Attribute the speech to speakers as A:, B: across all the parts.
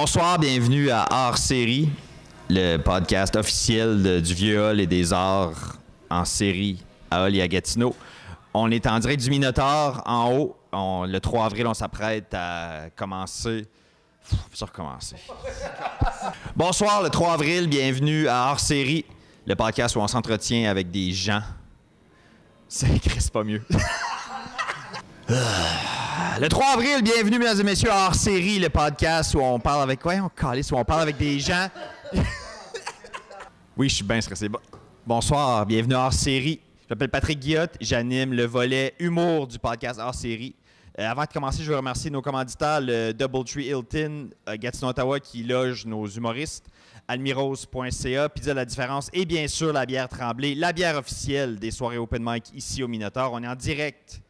A: Bonsoir, bienvenue à Hors Série, le podcast officiel de- du Hall et des arts en série à et à Gatineau. On est en direct du Minotaur en haut. Le 3 avril, on s'apprête à commencer. Pff, Ça recommencer. Bonsoir, le 3 avril, bienvenue à Hors Série, le podcast où on s'entretient avec des gens. C'est c'est pas mieux. Le 3 avril, bienvenue, mesdames et messieurs, à hors série, le podcast où on parle avec quoi? On calisse, où on parle avec des gens. oui, je suis bien stressé. Bon- Bonsoir, bienvenue à hors série. Je m'appelle Patrick Guillotte, j'anime le volet humour du podcast hors série. Euh, avant de commencer, je veux remercier nos commanditaires, le Doubletree Hilton, euh, Gatineau, Ottawa, qui loge nos humoristes, almirose.ca, Pizza La Différence et bien sûr la bière Tremblay, la bière officielle des soirées open mic ici au Minotaur. On est en direct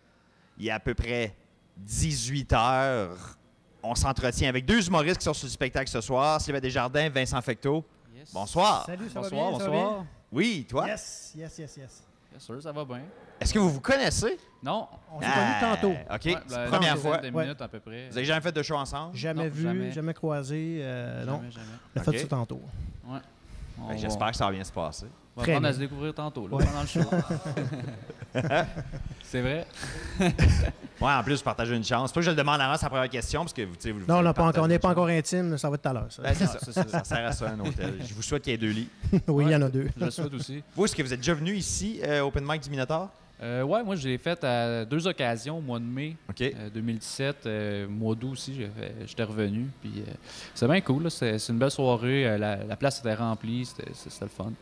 A: il y a à peu près 18 heures. On s'entretient avec deux humoristes qui sont sur le spectacle ce soir. Sylvain Desjardins, Vincent Fecteau.
B: Yes.
A: Bonsoir.
C: Salut, ça
B: Bonsoir,
C: va bien?
B: bonsoir.
A: Oui,
C: Ça
A: toi?
C: va bien? Yes, yes, yes, yes.
B: Bien sûr, ça va bien.
A: Est-ce que vous vous connaissez?
B: Non.
C: On s'est
A: Ah,
C: connus tantôt.
A: OK.
B: Ouais,
A: C'est
B: la-
A: la première fois.
B: dizaine de
C: Ouais.
B: minutes à peu près.
A: Vous avez jamais fait de show ensemble?
C: Jamais
B: Non,
C: vu,
B: jamais.
C: jamais, croisé. euh, non,
B: Jamais, jamais.
C: on a fait
A: Ok.
C: ça tantôt.
B: Ouais.
A: Ben, J'espère que ça va bien se passer.
B: On va
C: Très
B: apprendre à
C: bien.
B: se découvrir tantôt, là,
C: Ouais.
B: pendant le show. C'est vrai?
A: Ouais, en plus, vous partagez une chance. Pas que je le demande avant sa première question, parce que vous, tu sais, vous
C: Non, on n'a pas encore- on n'est pas encore intime, ça va être tout à l'heure. ça.
A: Ben, c'est ça.
B: C'est ça.
A: Ça sert à ça, un hôtel. Je vous souhaite qu'il y ait deux lits.
C: oui, il y en a deux.
B: Je le souhaite aussi.
A: Vous, est-ce que vous êtes déjà venu ici, euh, Open Mic du Minotaur?
B: Euh, ouais, moi, je l'ai fait à deux occasions au mois de mai
A: OK.
B: euh, 2017. euh, mois d'août aussi, j'ai j'étais revenu. Puis euh, c'est bien cool. C'est une belle soirée. euh, la, la place était remplie. C'était le fun.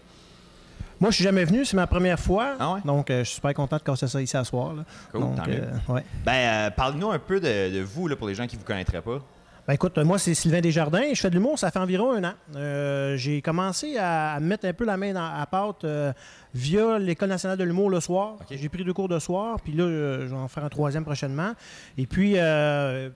C: Moi, je suis jamais venu, c'est ma première fois.
A: Ah ouais?
C: Donc, euh, je suis super content de casser ça ici à soir. là.
A: Cool,
C: Donc,
A: tant mieux.
C: ouais.
A: Ben, euh, parle-nous un peu de, de vous, là, pour les gens qui ne vous connaîtraient pas.
C: Ben, écoute, moi, c'est Sylvain Desjardins. Je fais de l'humour, ça fait environ un an. Euh, j'ai commencé à, mettre un peu la main dans, à pâte euh, via l'École nationale de l'humour le soir. J'ai pris deux cours de soir, puis là, euh, je vais en faire un troisième prochainement. Et puis,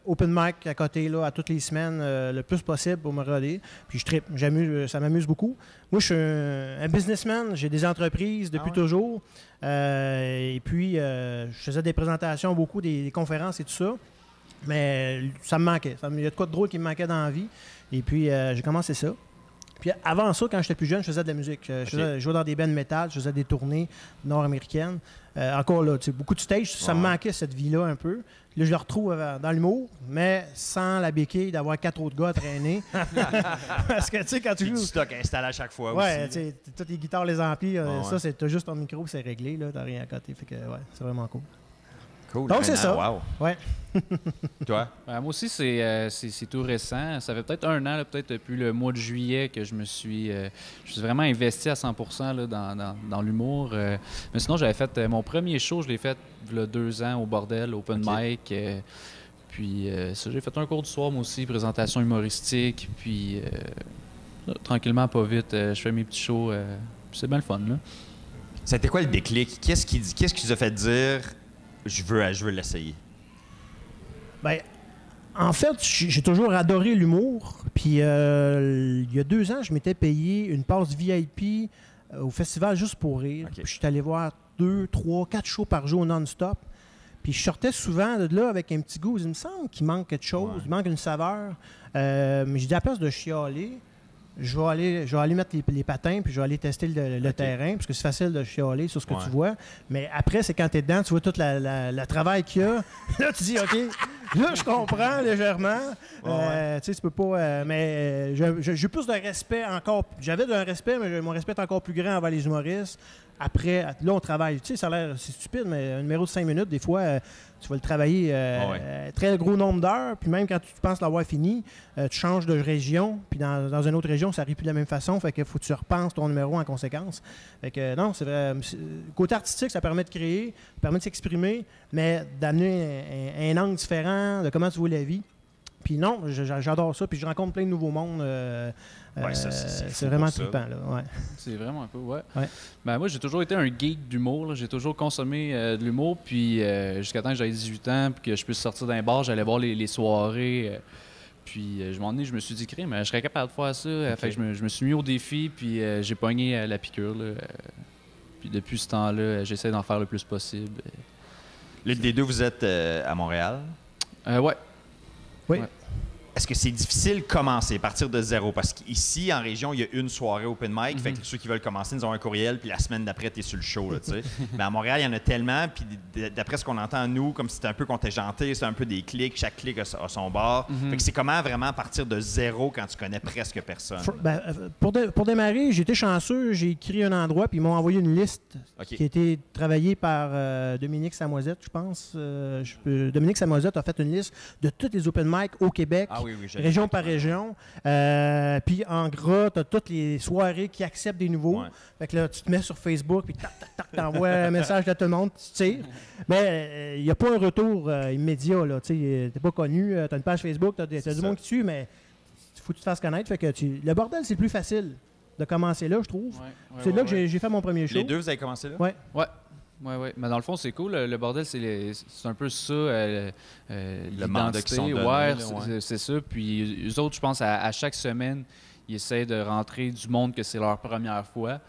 C: open mic à côté, là, à toutes les semaines, le plus possible pour me roder. Puis je tripe, j'amuse, ça m'amuse beaucoup. Moi, je suis un, un businessman, j'ai des entreprises depuis
A: Ah ouais?
C: toujours. Et puis, je faisais des présentations beaucoup, des, des conférences et tout ça. Mais ça me manquait. Ça me- Il y a de quoi de drôle qui me manquait dans la vie. Et puis, euh, j'ai commencé ça. Puis avant ça, quand j'étais plus jeune, je faisais de la musique. Je, je
A: Ok.
C: faisais- je jouais dans des bands métal, je faisais des tournées nord-américaines. Euh, encore là, tu sais, beaucoup de stage, ça me
A: Ouais.
C: manquait cette vie-là un peu. Là, je le retrouve euh, dans l'humour, mais sans la béquille d'avoir quatre autres gars à traîner. Parce que, tu sais, quand tu
A: Puis du
C: joues...
A: stock installé à chaque fois
C: Ouais,
A: aussi.
C: tu sais, t- toutes les guitares, les amplis, euh,
A: Ouais, ouais.
C: ça, c'est t'as juste ton micro, c'est réglé, là, t'as rien à côté. Fait que, ouais, c'est vraiment cool.
A: Cool.
C: Donc, c'est ça.
A: Wow.
C: Ouais.
A: Toi?
B: Euh, moi aussi, c'est euh, c'est- c'est tout récent. Ça fait peut-être un an, là, peut-être depuis le mois de juillet, que je me suis, euh, je suis vraiment investi à 100 là, dans, dans- dans l'humour. euh. mais sinon, j'avais fait euh, mon premier show, je l'ai fait il y a deux ans au bordel, open mic. euh, puis euh, ça, j'ai fait un cours du soir, moi aussi, présentation humoristique. Puis euh, là, tranquillement, pas vite, euh, je fais mes petits shows. euh, c'est bien le fun. Là.
A: C'était quoi le déclic? Qu'est-ce qui, qu'est-ce qui vous a fait dire je veux, je veux l'essayer?
C: Ben, en fait, j'ai toujours adoré l'humour. Puis euh, il y a deux ans, je m'étais payé une passe VIP euh, au festival Juste pour rire. Puis je suis allé voir deux, trois, quatre shows par jour non-stop. Puis je sortais souvent de là avec un petit goût. Il me semble qu'il manque quelque chose,
A: Ouais.
C: il manque une saveur. Euh, mais j'ai dit à la place de chialer, je vais aller, je vais aller mettre les, les patins puis je vais aller tester le, terrain parce que c'est facile de chialer sur ce que
A: Ouais.
C: tu vois. Mais après, c'est quand tu es dedans, tu vois tout le travail qu'il y a. là, tu dis, OK, là, je comprends légèrement. Euh, tu sais, tu peux pas. euh, mais euh, j'ai plus de respect encore. J'avais un respect, mais mon respect est encore plus grand envers les humoristes. Après, là, on travaille. Tu sais, ça a l'air c'est stupide, mais un numéro de 5 minutes, des fois, euh, tu vas le travailler euh,
A: Ouais.
C: euh, très gros nombre d'heures. Puis même quand tu penses l'avoir fini, euh, tu changes de région. Puis dans, dans une autre région, ça arrive plus de la même façon. Fait que faut que tu repenses ton numéro en conséquence. Fait que non, c'est vrai. Côté artistique, ça permet de créer, ça permet de s'exprimer, mais d'amener un, un- un angle différent de comment tu vois la vie. Puis non, j'adore ça. Puis je rencontre plein de nouveaux mondes. euh,
A: Ouais,
C: euh,
A: c'est-
C: vraiment trippant. Ouais.
B: C'est vraiment un peu, ouais.
C: Ouais.
B: Ben, moi, j'ai toujours été un geek d'humour. J'ai toujours consommé euh, de l'humour. Puis euh, jusqu'à temps que j'avais 18 ans, puis que je puisse sortir d'un bar, j'allais voir les, les soirées. euh, puis euh, je m'en ai, je me suis dit, mais je serais capable de faire ça. Fait que je me, je me suis mis au défi, puis euh, j'ai pogné euh, la piqûre. là. Puis depuis ce temps-là, j'essaie d'en faire le plus possible.
A: L'une des deux, vous êtes euh, à Montréal?
B: Euh, ouais.
C: Oui.
A: Est-ce que c'est difficile de commencer, partir de zéro? Parce qu'ici, en région, il y a une soirée open mic. Fait que ceux qui veulent commencer, nous ont un courriel, puis la semaine d'après, tu es sur le show. Là, tu sais. Mais à Montréal, il y en a tellement. Puis d'après ce qu'on entend, nous, comme c'était un peu contingenté, c'est un peu des clics. Chaque clic a, son bord. Fait que c'est comment vraiment partir de zéro quand tu connais presque personne?
C: For- ben, euh, pour, pour démarrer, j'ai été chanceux. J'ai écrit un endroit, puis ils m'ont envoyé une liste qui a été travaillée par euh, Dominique Samoisette, je pense. Euh, je Dominique Samoisette a fait une liste de tous les open mic au Québec.
A: Ah oui, oui,
C: région par région. Euh, puis en gras, tu as toutes les soirées qui acceptent des nouveaux.
A: Ouais.
C: Fait que là, tu te mets sur Facebook, puis tac, tac, tac, t'envoies un message à tout le monde, tu tires. Mais il n'y a pas un retour euh, immédiat. là. Tu n'es pas connu, tu as une page Facebook, tu as, du
A: ça.
C: monde qui suit, mais il faut que tu te fasses connaître. Fait que tu... Le bordel, c'est le plus facile de commencer là, je trouve.
B: Ouais, ouais,
C: c'est
B: ouais,
C: là que
B: ouais.
C: j'ai- j'ai fait mon premier show.
A: Les deux, vous avez commencé là?
C: Ouais.
B: Ouais. Ouais, ouais. Mais dans le fond, c'est cool. Le, bordel, c'est les- c'est un peu ça. euh, euh,
A: Le mandat qu'ils sont donnés,
B: Ouais,
A: ouais.
B: c'est ça. Puis eux autres, je pense, à, à chaque semaine, ils essaient de rentrer du monde que c'est leur première fois.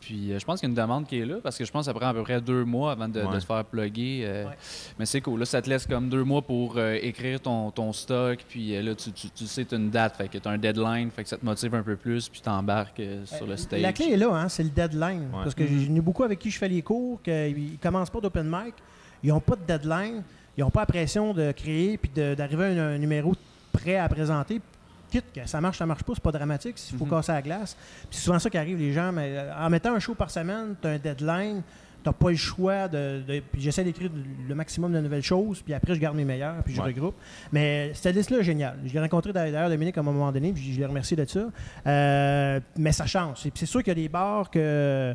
B: Puis euh, je pense qu'il y a une demande qui est là parce que je pense que ça prend à peu près deux mois avant de, de
A: Ouais.
B: se faire plugger. euh,
C: Ouais.
B: Mais c'est cool. Là, ça te laisse comme deux mois pour euh, écrire ton, ton stock. Puis euh, là, tu, tu, tu sais, tu as une date. Fait que tu as un deadline. Fait que ça te motive un peu plus. Puis tu embarques sur le stage.
C: La clé est là, hein, c'est le deadline.
A: Ouais.
C: Parce que j'en ai beaucoup avec qui je fais les cours, qu'ils ne commencent pas d'open mic, ils n'ont pas de deadline, ils n'ont pas la pression de créer puis d'arriver à un, un numéro prêt à présenter. Quitte que ça marche, ça marche pas, c'est pas dramatique, il faut
B: Mhm.
C: casser la glace. C'est souvent ça qui arrive, les gens, mais euh, en mettant un show par semaine, tu as un deadline, tu n'as pas le choix de. de- puis j'essaie d'écrire le maximum de nouvelles choses, puis après je garde mes meilleurs, puis je
A: Ouais.
C: regroupe. Mais cette liste-là est géniale. Je l'ai rencontré d'ailleurs Dominique à un moment donné, puis je l'ai remercié de ça. Euh, mais ça change. C'est- sûr qu'il y a des bars que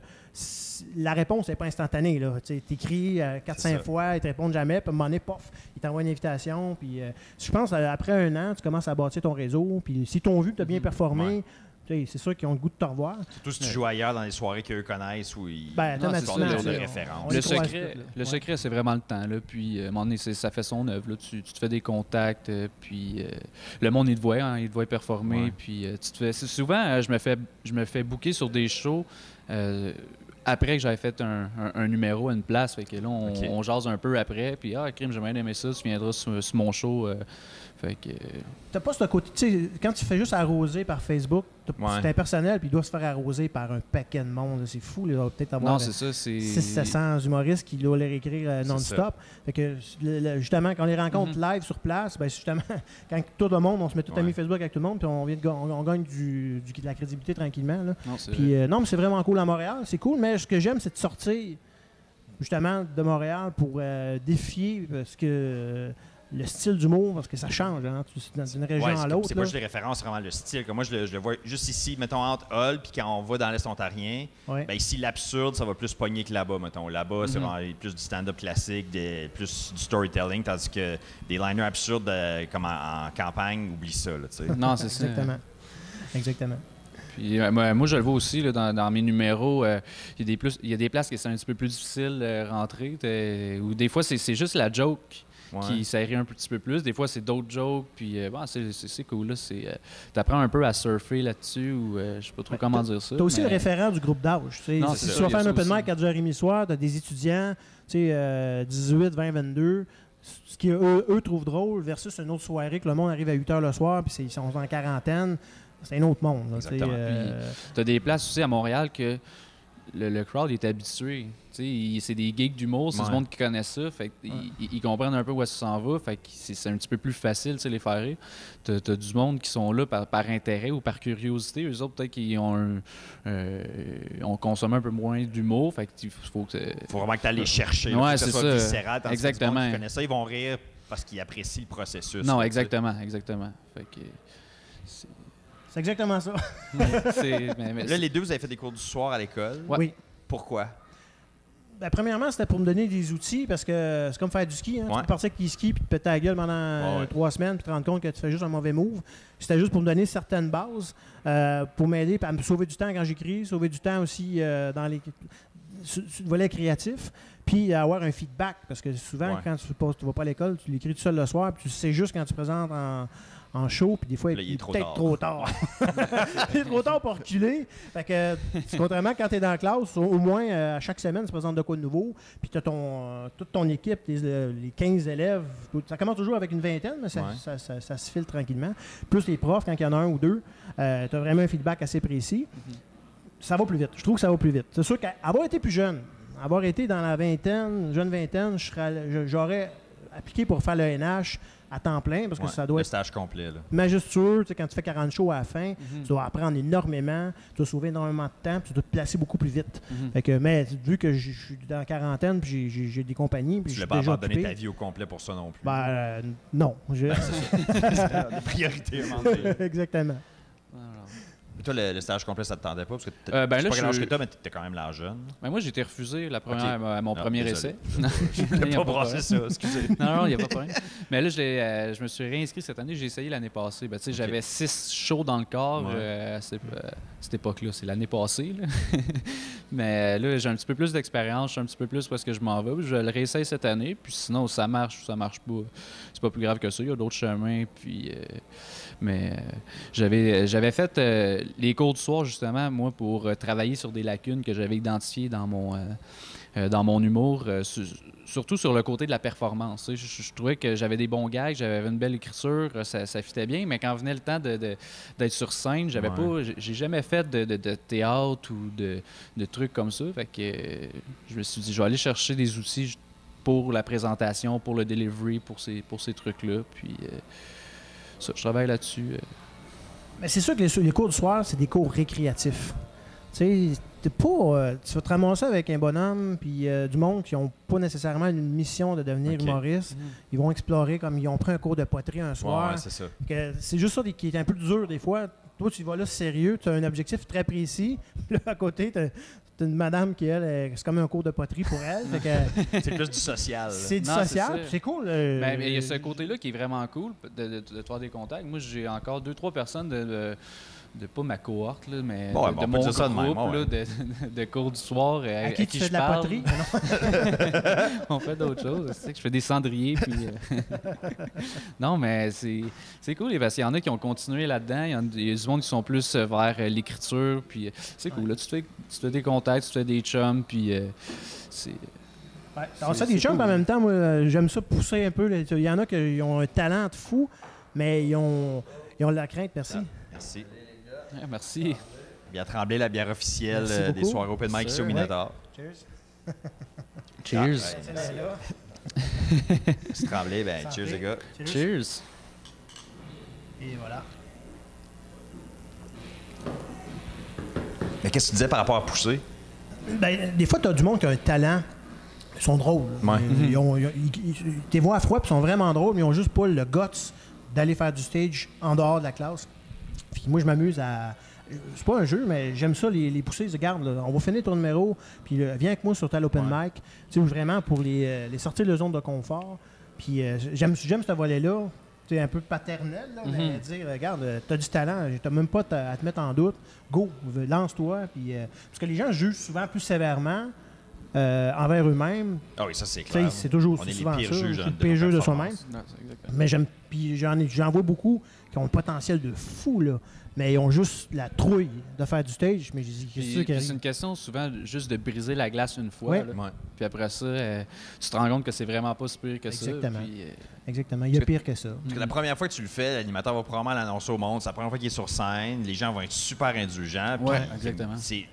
C: la réponse n'est pas instantanée. Tu écris
A: C'est
C: 4-5
A: ça.
C: fois, ils te répondent jamais, puis à un moment donné, pof, ils t'envoient une invitation. Puis, euh, je pense euh, après un an, tu commences à bâtir ton réseau. Puis si t'ont vu que tu as bien performé,
A: Ouais.
C: c'est sûr qu'ils ont le goût de te revoir.
A: Surtout si tu joues ailleurs dans les soirées qu'eux connaissent où ils.
C: Ben,
B: Non, le
C: on-
A: référence.
B: Le secret, le secret, c'est vraiment le temps. Là. Puis, euh, à un moment donné, ça fait son œuvre. là. Tu, tu te fais des contacts, euh, puis euh, le monde, il te voit, hein, il te voit performer.
A: Ouais.
B: Puis, euh, tu te fais... c'est- Souvent, je me fais je me fais booker sur des shows euh, après que j'avais fait un, un- un numéro à une place. Fait que là, on, jase un peu après. Puis, ah, crime, j'aimerais bien aimer ça. Tu viendras sur, sur mon show. euh, fait que... euh,
C: T'as pas ce côté. Tu sais, quand tu fais juste arroser par Facebook,
A: Ouais.
C: c'est impersonnel, puis il doit se faire arroser par un paquet de monde. C'est fou, là. Peut-être avoir
B: Non, c'est ça. C'est...
C: 600 humoristes qui doivent les écrire euh, non-stop. Fait que, justement, quand on les rencontre
B: Mhm.
C: live sur place, ben, justement, quand tout le monde, on se met tout
A: Ouais.
C: amis Facebook avec tout le monde, puis on, vient de ga- on, on gagne du, du- de la crédibilité tranquillement. Là.
B: Non,
C: Puis, euh, non, mais c'est vraiment cool à Montréal. C'est cool, mais ce que j'aime, c'est de sortir justement de Montréal pour euh, défier parce que le style d'humour, parce que ça change hein, tu- dans une région
A: Ouais,
C: à l'autre.
A: C'est pas
C: là.
A: juste les références, c'est vraiment le style. Comme moi, je le, je le vois juste ici, mettons, entre Hall, puis quand on va dans l'Est ontarien,
C: Ouais.
A: ben ici, l'absurde, ça va plus pogner que là-bas, mettons. Là-bas, c'est
B: Mhm.
A: vraiment plus du stand-up classique, des- plus du storytelling, tandis que des liners absurdes euh, comme en, en campagne, oublie ça, là.
B: Non, c'est ça.
C: Exactement. Exactement.
B: Puis, euh, moi, moi, je le vois aussi là, dans, dans mes numéros. euh, Il y, a des plus- il y a des places qui sont un petit peu plus difficiles de rentrer. Ou des fois, c'est juste la joke
A: Ouais.
B: qui s'aérit un petit peu plus. Des fois, c'est d'autres jokes. Puis, euh, bon, c'est- c'est c'est cool. Tu apprends un peu à surfer là-dessus. Ou euh, je sais pas trop
C: Ouais,
B: comment dire ça.
C: Tu as aussi
B: mais-
C: le référent du groupe d'âge. tu sais. Si
A: c'est
C: tu vas faire un open mic à 10h30 soir, tu as des étudiants, tu sais, euh, 18, 20, 22. Ce qui eux, eux trouvent drôle versus une autre soirée que le monde arrive à 8h le soir puis c'est- ils sont en quarantaine. C'est un autre monde. là, tu euh,
B: Tu as des places aussi à Montréal que le, le crowd est habitué. Tu sais, il- C'est des geeks d'humour, c'est
A: Ouais.
B: du monde qui connaît ça. Fait ils- ils, ils comprennent un peu où ça s'en va. Fait que c'est c'est un petit peu plus facile, tu sais, les faire rire. T'as as du monde qui sont là par, par intérêt ou par curiosité. Eux autres, peut-être qu'ils ont un, euh, on consomme un peu moins d'humour. Fait qu'il faut que
A: faut vraiment que tu ailles les chercher,
B: Ouais,
A: faut que ça
B: c'est
A: soit
B: ça.
A: viscéral.
B: Exactement.
A: connaît ça, ils vont rire parce qu'ils apprécient le processus.
B: Non, exactement, exactement. Fait que c'est-
C: exactement ça.
B: c'est- mais- mais
A: Là, les deux, vous avez fait des cours du soir à l'école.
B: Ouais.
C: Oui.
A: Pourquoi?
C: Ben, premièrement, c'était pour me donner des outils parce que c'est comme faire du ski. Hein. Tu peux partir avec skis puis te péter la gueule pendant
A: ouais.
C: trois semaines puis te rendre compte que tu fais juste un mauvais move. C'était juste pour me donner certaines bases euh, pour m'aider à me sauver du temps quand j'écris, sauver du temps aussi euh, dans les. le volet créatif, puis avoir un feedback. Parce que souvent,
A: Ouais.
C: quand tu ne vas pas à l'école, tu l'écris tout seul le soir, puis tu sais juste quand tu présentes en, en show, puis des fois,
A: Là, il est trop
C: peut-être
A: tard.
C: trop tard. il est trop tard pour reculer. Fait que, contrairement quand tu es dans la classe, au, moins, euh, à chaque semaine, tu présentes de quoi de nouveau, puis tu as ton, euh, toute ton équipe, les, euh, les 15 élèves. Ça commence toujours avec une vingtaine, mais ça,
A: Ouais.
C: ça- ça- ça se file tranquillement. Plus les profs, quand il y en a un ou deux, tu as vraiment un feedback assez précis. Ça va plus vite. Je trouve que ça va plus vite. C'est sûr qu'avoir été plus jeune, avoir été dans la vingtaine, jeune vingtaine, j'aurais appliqué pour faire le NH à temps plein parce que
A: Ouais,
C: ça doit
A: le
C: être
A: stage complet. Là.
C: majestueux. Tu sais, quand tu fais 40 shows à la fin,
B: Mhm.
C: tu dois apprendre énormément, tu dois sauver énormément de temps, puis tu dois te placer beaucoup plus vite.
B: Mhm.
C: Fait que, mais vu que je suis dans la quarantaine, puis j'ai- des compagnies, puis
A: Tu
C: je
A: ne pas
C: déjà
A: abandonner
C: occupé,
A: ta vie au complet pour ça non plus.
C: ben, euh, non. Je-
A: La priorité.
C: Exactement.
B: Alors.
A: Toi, le, le stage complet, ça te tendait pas? Parce que
B: Euh, ben
A: je sais
B: là,
A: pas quel âge
B: je-
A: que t'as, mais t'es quand même l'âge jeune.
B: Ben, moi, j'ai été refusé la première, à mon premier
A: désolé.
B: essai. A
A: T'as pas brassé ça, excusez.
B: Non, non, il n'y a pas de problème. Mais là, je, euh, je me suis réinscrit cette année. J'ai essayé l'année passée. Ben. J'avais six shows dans le corps
A: Ouais.
B: euh, à cette, euh, cette époque-là. C'est l'année passée. là. Mais euh, là, j'ai un petit peu plus d'expérience. Je un petit peu plus où est-ce que je m'en vais. Je le réessaye cette année. Puis sinon, ça marche ou ça marche pas. C'est pas plus grave que ça. Il y a d'autres chemins. Puis, mais euh, j'avais, j'avais fait euh, les cours du soir, justement, moi, pour euh, travailler sur des lacunes que j'avais identifiées dans mon, euh, euh, dans mon humour, euh, su- surtout sur le côté de la performance. Je, je trouvais que j'avais des bons gags, j'avais une belle écriture, euh, ça, ça fitait bien, mais quand venait le temps de, de- d'être sur scène, j'avais
A: Ouais.
B: pas, j'ai- jamais fait de, théâtre ou de, trucs comme ça. Fait que euh, je me suis dit, je vais aller chercher des outils pour la présentation, pour le delivery, pour ces, pour ces trucs-là. Puis euh, ça, je travaille là-dessus. euh.
C: Mais c'est sûr que les, les cours du soir, c'est des cours récréatifs. Tu sais, t'es pas, euh, tu vas te ramasser avec un bonhomme puis euh, du monde qui n'ont pas nécessairement une mission de devenir humoriste. Ils vont explorer comme ils ont pris un cours de poterie un soir.
A: ouais, c'est ça.
C: Que c'est juste ça des- qui est un peu dur des fois. Toi, tu vas là sérieux, tu as un objectif très précis. Puis là, à côté, tu as, une madame qui, elle, est- c'est comme un cours de poterie pour elle. Fait que
A: C'est plus du social.
C: c'est du
B: Non,
C: social, c'est cool. euh,
B: Ben, mais il y a ce côté-là qui est vraiment cool de, de, de te faire des contacts. Moi, j'ai encore deux, trois personnes de, de, de- pas ma cohorte, là, mais
A: Bon,
B: de,
A: bon,
B: de mon
A: dire ça de même,
B: groupe
A: ouais.
B: là, de, de cours du soir euh,
C: à qui tu fais
B: je
C: de la poterie?
B: On fait d'autres choses. C'est que je fais des cendriers. Puis, euh, non, mais c'est c'est cool parce qu'il y en a qui ont continué là-dedans. Il y en a, il y a du monde qui sont plus euh, vers l'écriture. Puis c'est cool. Là, tu, te fais, tu te fais des contacts, tu te fais des chums. Puis euh, c'est.
C: Ouais, on
B: C'est-
C: fait des chums,
B: cool.
C: en même temps, moi, j'aime ça pousser un peu. Il y en a qui ont un talent de fou, mais ils ont, ils ont de la crainte, merci.
A: Merci.
B: Ah, merci.
A: Bien tremblé, la bière officielle
C: Merci
A: euh, des soirées Open Mic
B: Sir,
A: ici au
B: ouais.
A: Minotaur.
C: Cheers.
B: Cheers.
A: Ah, C'est tremblé, ben cheers les gars.
B: Cheers.
C: Et voilà.
A: Mais qu'est-ce que tu disais par rapport à pousser?
C: Ben, des fois, tu as du monde qui a un talent. Ils sont drôles.
A: Ouais.
C: Ils, ils ont, ils, ils- ils- tes voix à froid, puis ils sont vraiment drôles, mais ils ont juste pas le guts d'aller faire du stage en dehors de la classe. Puis moi, je m'amuse à. C'est pas un jeu, mais j'aime ça, les, les pousser. Regarde, là, on va finir ton numéro, puis là, viens avec moi sur tel open
A: Ouais.
C: mic. Tu sais, vraiment pour les, euh, les sortir de la zone de confort. Puis euh, j'aime, j'aime ce volet-là. Tu sais, un peu paternel, là, mais
B: Mhm.
C: dire, regarde, euh, t'as du talent, t'as même pas à te mettre en doute. Go, lance-toi. Puis, euh, parce que les gens jugent souvent plus sévèrement euh, envers eux-mêmes.
A: Ah oui, ça c'est clair.
C: C'est toujours
A: On est les
C: souvent
A: pires
C: ça.
A: juges
C: c'est
A: de-
C: le
A: de
C: pire soi-même. Mais j'aime, puis j'en, ai- j'en vois beaucoup qui ont le potentiel de fou, là. Mais ils ont juste la trouille de faire du stage. Mais je dis, c'est
B: une question souvent juste de briser la glace une fois.
C: Ouais.
B: là.
A: Ouais.
B: Puis après ça, euh, tu te rends compte que c'est vraiment pas si pire que
C: Exactement.
B: ça. Puis, euh,
C: Exactement. Il y a pire que ça.
A: Parce que la première fois que tu le fais, l'animateur va probablement l'annoncer au monde. C'est la première fois qu'il est sur scène. Les gens vont être super indulgents. c'est-
B: exactement.
A: c'est-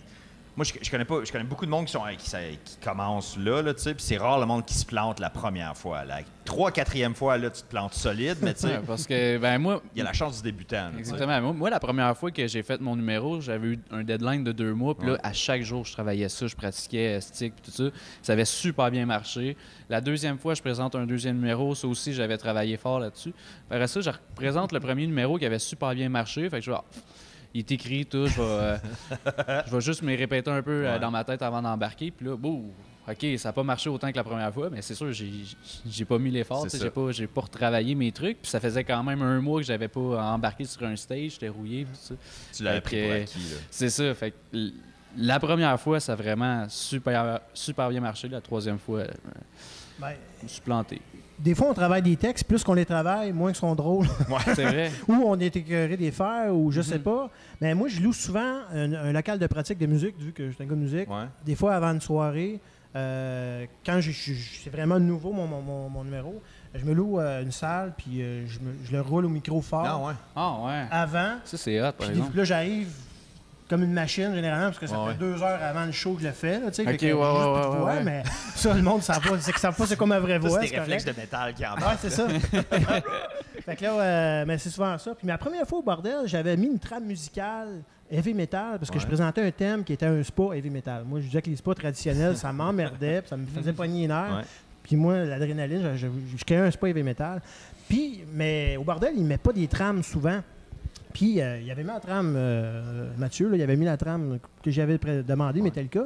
A: Moi, je, je connais pas, je connais beaucoup de monde qui, sont, qui, ça- qui commencent là, là tu sais, puis c'est rare le monde qui se plante la première fois. La trois, quatrième fois, là, tu te plantes solide, mais tu sais,
B: parce que ben moi,
A: il y a la chance du débutant. là.
B: Exactement. Moi, moi, la première fois que j'ai fait mon numéro, j'avais eu un deadline de deux mois. Puis là,
A: Ouais.
B: à chaque jour, je travaillais ça, je pratiquais euh, stick, puis tout ça. Ça avait super bien marché. La deuxième fois, je présente un deuxième numéro. Ça aussi, j'avais travaillé fort là-dessus. Après ça, je représente le premier numéro qui avait super bien marché. Fait que je vais, il est écrit, tout. Je vais, euh, je vais juste me répéter un peu euh, dans ma tête avant d'embarquer. Puis là, boum, OK, ça n'a pas marché autant que la première fois, mais c'est sûr, j'ai j'ai pas mis l'effort. J'ai pas, j'ai pas retravaillé mes trucs. Puis ça faisait quand même un mois que j'avais pas embarqué sur un stage. J'étais rouillé. tout ça.
A: Tu l'avais
B: Fait
A: pris
B: que-
A: pour acquis. là.
B: C'est ça. Fait que La première fois, ça a vraiment super, super bien marché. La troisième fois, euh,
C: Ben,
B: je me suis planté.
C: Des fois, on travaille des textes, plus qu'on les travaille, moins ils sont drôles.
B: C'est vrai.
C: ou on est écœuré des faire, ou je sais
B: Mhm.
C: pas. Mais moi, je loue souvent un, un local de pratique de musique, vu que je suis un gars de musique.
A: Ouais.
C: Des fois, avant une soirée, euh, quand c'est vraiment nouveau, mon, mon- mon- mon numéro, je me loue euh, une salle, puis euh, je, me- je le roule au micro fort
A: Non, ouais.
B: Ah ouais.
C: avant.
B: Ça, c'est hot, par
C: Puis là, j'arrive comme une machine, généralement, parce que ça
A: Ouais,
C: fait deux heures avant le show que je le fais. Là, tu sais,
B: Ok,
C: fait que
B: ouais,
C: juste
B: ouais,
C: plus de
B: ouais,
C: voix,
B: ouais.
C: mais ça, le monde ne sait pas, c'est que ça pas c'est comme ma vraie
A: Ça,
C: voix.
A: c'est des réflexes
C: correct.
A: de métal qui en
C: Ouais, c'est ça. fait que là, euh, mais c'est souvent ça. Puis ma première fois au bordel, j'avais mis une trame musicale heavy metal parce que
A: Ouais.
C: je présentais un thème qui était un spa heavy metal. Moi, je disais que les spas traditionnels, ça m'emmerdait, puis ça me faisait pogner les. Puis moi, l'adrénaline, je, je, je créais un spa heavy metal. Puis, mais au bordel, il ne met pas des trames souvent. Puis, euh, il avait mis la trame, euh, Mathieu, là, il avait mis la trame que j'avais demandé, Metallica.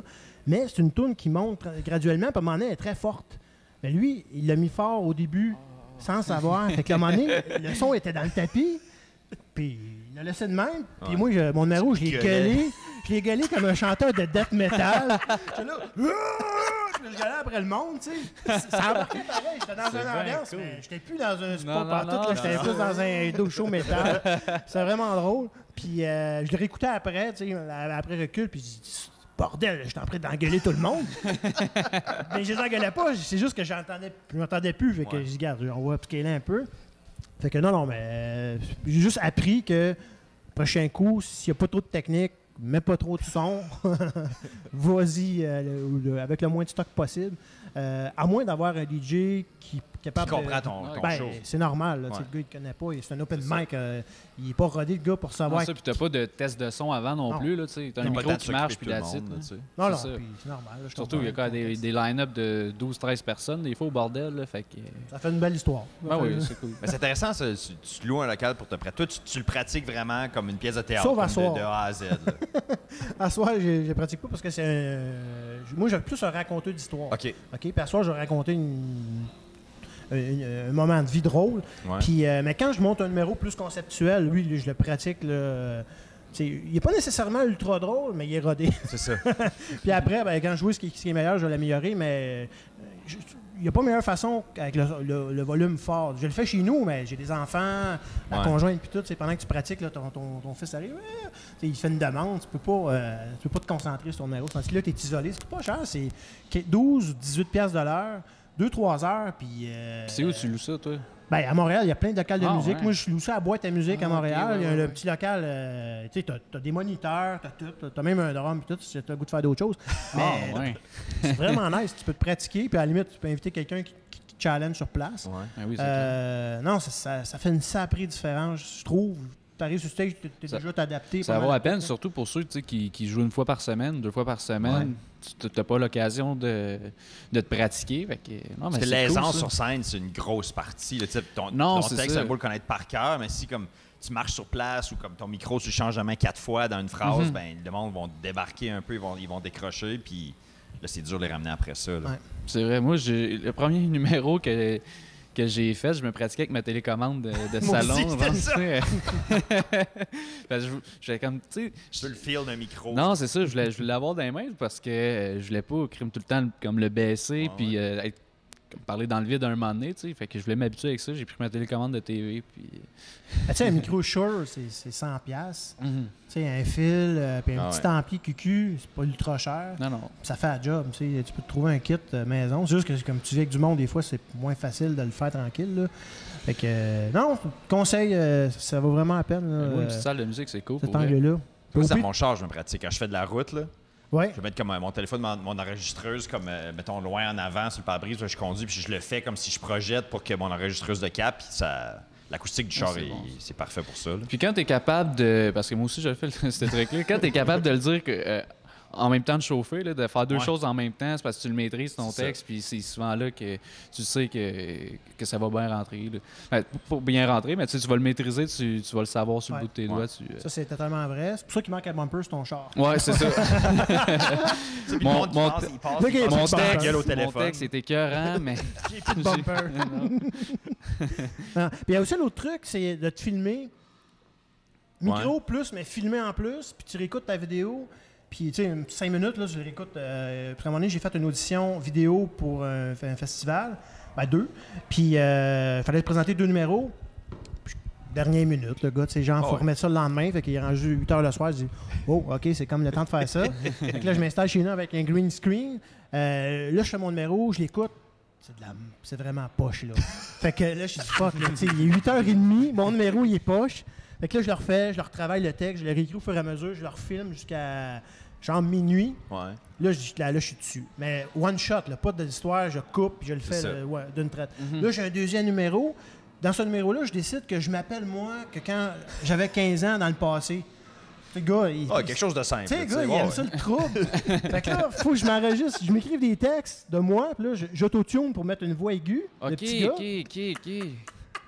C: Mais c'est une tune qui monte graduellement, puis à un moment donné, elle est très forte. Mais lui, il l'a mis fort au début, sans savoir. fait que à un moment donné, le son était dans le tapis, puis il l'a laissé de même. Puis
A: Ouais.
C: moi, je- mon numéro, je l'ai gueulé. Je l'ai gueulé comme un chanteur de death metal. Là, Puis je gueulais après le monde, tu sais. Ça a embarqué pareil. J'étais dans
B: C'est
C: une ambiance,
B: cool.
C: mais j'étais plus dans un sport partout. J'étais plus dans un dos show métal. C'était vraiment drôle. Puis euh, je le réécoutais après, tu sais, après recul, puis j'ai dit, bordel, j'étais en train d'engueuler tout le monde. mais je les engueulais pas, c'est juste que j'entendais, je m'entendais plus. Fait que
A: Ouais.
C: je dis, garde, on va upscaler un peu. Fait que non, non, mais euh, j'ai juste appris que prochain coup, s'il n'y a pas trop de technique, mets pas trop de son. Vas-y euh, avec le moins de stock possible. Euh, à moins d'avoir un DJ qui capable
A: Qui comprend
C: de-
A: ton, ton
C: ben,
A: show.
C: c'est normal. Là, tu
A: Ouais.
C: Le gars, il connaît pas. C'est un open mic. euh, il n'est pas rodé, le gars, pour
B: Non,
C: savoir.
B: ça, puis t'as pas de test de son avant non,
C: Non.
B: plus, là, tu sais. T'as un micro qui marche, puis la tu sais.
C: non, non,
B: C'est ça.
C: puis c'est normal. là,
B: Surtout, il y a
C: comprends
B: quand des, des line-up de 12-13 personnes, des fois au bordel, là, fait que...
C: Ça fait une belle histoire.
B: Ben oui, c'est cool.
A: Mais c'est intéressant, ça, tu, tu te loues un local pour te prêter. Toi, tu, tu le pratiques vraiment comme une pièce de théâtre.
C: Sauf à soir.
A: de, A à Z.
C: À soir, je, je pratique pas parce que c'est un. Moi, j'ai plus un raconteur d'histoire.
A: OK.
C: OK? Puis à soir, je vais raconter une- un, un moment de vie drôle.
A: Ouais.
C: Puis, euh, mais quand je monte un numéro plus conceptuel, lui, lui, je le pratique. Là, euh, il n'est pas nécessairement ultra drôle, mais il est rodé.
A: C'est ça.
C: Puis après, ben, quand je vois ce qui, est meilleur, je vais l'améliorer, mais euh, il n'y a pas meilleure façon avec le, le- le volume fort. Je le fais chez nous, mais j'ai des enfants, la
A: Ouais.
C: conjointe, puis tout. c'est Pendant que tu pratiques, là, ton, ton- ton fils arrive, euh, il fait une demande, tu peux pas, euh, tu peux pas te concentrer sur ton numéro. Tandis que là, tu es isolé. C'est pas cher, c'est 12 ou 18 piastres de l'heure, 2-3 heures, puis... euh,
B: Puis c'est où tu loues ça, toi?
C: ben, à Montréal, il y a plein de locales de
B: Ah,
C: musique.
B: ouais.
C: Moi, je loue ça à boîte à musique
B: Ah,
C: à
B: ok,
C: Montréal.
B: ouais,
C: il y a
B: ouais,
C: un petit local, euh, tu sais, t'as, t'as des moniteurs, t'as tout, t'as même un drum et tout, si t'as le goût de faire d'autres choses. Mais
B: Ah, ouais.
C: c'est vraiment nice. Tu peux te pratiquer, puis à la limite, tu peux inviter quelqu'un qui, qui- qui te challenge sur place.
B: Ah oui, c'est
C: Euh, non, ça, ça- ça fait une sacrée différence, je trouve. Tu arrives sur stage, tu es
B: Ça-
C: déjà t'adapté.
B: Ça vaut
C: à
B: peine, surtout pour ceux qui, qui jouent une fois par semaine, deux fois par semaine. Tu n'as pas l'occasion de, de te pratiquer. Fait que, non,
A: Parce que
B: cool,
A: l'aisance sur scène, c'est une grosse partie. là. Ton,
B: Non,
A: ton
B: c'est
A: texte,
B: ça.
A: c'est beau le connaître par cœur, mais si comme tu marches sur place ou comme ton micro, tu changes la main quatre fois dans une phrase,
B: Mhm.
A: ben, le monde vont débarquer un peu, ils vont, ils vont décrocher, puis là, c'est dur de les ramener après ça. là.
C: Ouais.
B: C'est vrai. Moi, j'ai le premier numéro que, que j'ai fait, je me pratiquais avec ma télécommande de, de
C: Moi
B: salon.
C: aussi, ça.
B: je- j'avais comme, tu sais,
A: Tu veux le feel d'un micro.
B: Non, c'est ça. Je voulais, je voulais l'avoir dans les mains parce que euh, je voulais pas crime tout le temps comme le baisser
A: Ouais,
B: puis euh, être- parler dans le vide un moment donné, tu sais. Fait que je voulais m'habituer avec ça. J'ai pris ma télécommande de TV puis.
C: Ah, tu sais, un micro Shure, c'est c'est 100$. piastres. Tu sais, un fil, euh, puis un
A: Ah
C: petit
A: ouais.
C: ampli QQ, c'est pas ultra cher.
B: Non, non.
C: Ça fait la job. Tu sais, tu peux te trouver un kit euh, maison. C'est juste que comme tu vis avec du monde, des fois, c'est moins facile de le faire tranquille. Là. Fait que, euh, non, conseil, euh, ça vaut vraiment la peine. là,
B: Moi, une
C: euh,
B: petite salle de musique, c'est cool.
C: cet angle-là.
A: Moi,
C: pire-
A: mon char, je me pratique. Quand je fais de la route, là,
C: Ouais.
A: je vais mettre comme euh, mon téléphone, mon, mon enregistreuse, comme, euh, mettons, loin en avant sur le pare-brise, je conduis, puis je le fais comme si je projette pour que mon enregistreuse de cap, puis ça. L'acoustique du
B: Ah,
A: char,
B: c'est bon,
A: parfait pour ça. là.
B: Puis quand tu es capable de. Parce que moi aussi, je le fais, ce truc-là. Quand tu es capable de le dire que, euh, en même temps de chauffer, là, de faire deux
A: Ouais.
B: choses en même temps, c'est parce que tu le maîtrises, ton texte, puis c'est souvent là que tu sais que, que ça va bien rentrer. là. Ben, pour bien rentrer, mais tu sais, tu vas le maîtriser, tu, tu vas le savoir sur
C: Ouais.
B: le bout de tes
A: Ouais.
B: doigts. Tu, euh,
C: Ça, c'est totalement vrai. C'est pour ça qu'il manque un bumper sur ton char.
B: Ouais, c'est ça. Mon-
A: monde qui
B: mon
A: passe, il passe, il
C: mon texte-
A: au
B: Mon texte écœurant, mais.
C: J'ai plus de bumper. Puis il y a aussi l'autre truc, c'est de te filmer. Micro plus, mais filmer en plus, puis tu réécoutes ta vidéo. Puis, tu sais, cinq minutes, là, je le réécoute. Euh, puis à un moment donné, j'ai fait une audition vidéo pour un, un festival. Ben, deux. Puis, il fallait présenter deux numéros. Puis, dernière minute, le gars, tu sais, genre,
A: Oh,
C: faut
A: ouais.
C: remettre ça le lendemain. Fait qu'il est rendu 8 h le soir. Je dis, oh, OK, c'est comme le temps de faire ça. fait que là, je m'installe chez nous avec un green screen. Euh, là, je fais mon numéro, je l'écoute. C'est, de la... c'est vraiment poche, là. fait que là, je dis, fuck, là, tu sais, il est 8h30, mon numéro, il est poche. Fait que là, je le refais, je le retravaille le texte, je le réécris au fur et à mesure, je le refilme jusqu'à genre minuit.
A: Ouais.
C: Là, je, dis, là, là, je suis dessus. Mais one shot, là, pas de l'histoire, je coupe, puis je le fais là, ouais, d'une traite.
B: Mhm.
C: Là, j'ai un deuxième numéro. Dans ce numéro-là, je décide que je m'appelle moi que quand j'avais 15 ans dans le passé. Le gars, il,
A: Ah, quelque chose de simple.
C: tu sais, gars, il
A: ouais,
C: aime
A: ouais.
C: ça le trouble. fait que là, faut que je m'enregistre. Je m'écrive des textes de moi, puis là, j'autotune pour mettre une voix aiguë. le
B: Ok,
C: petit gars.
B: ok, ok, ok.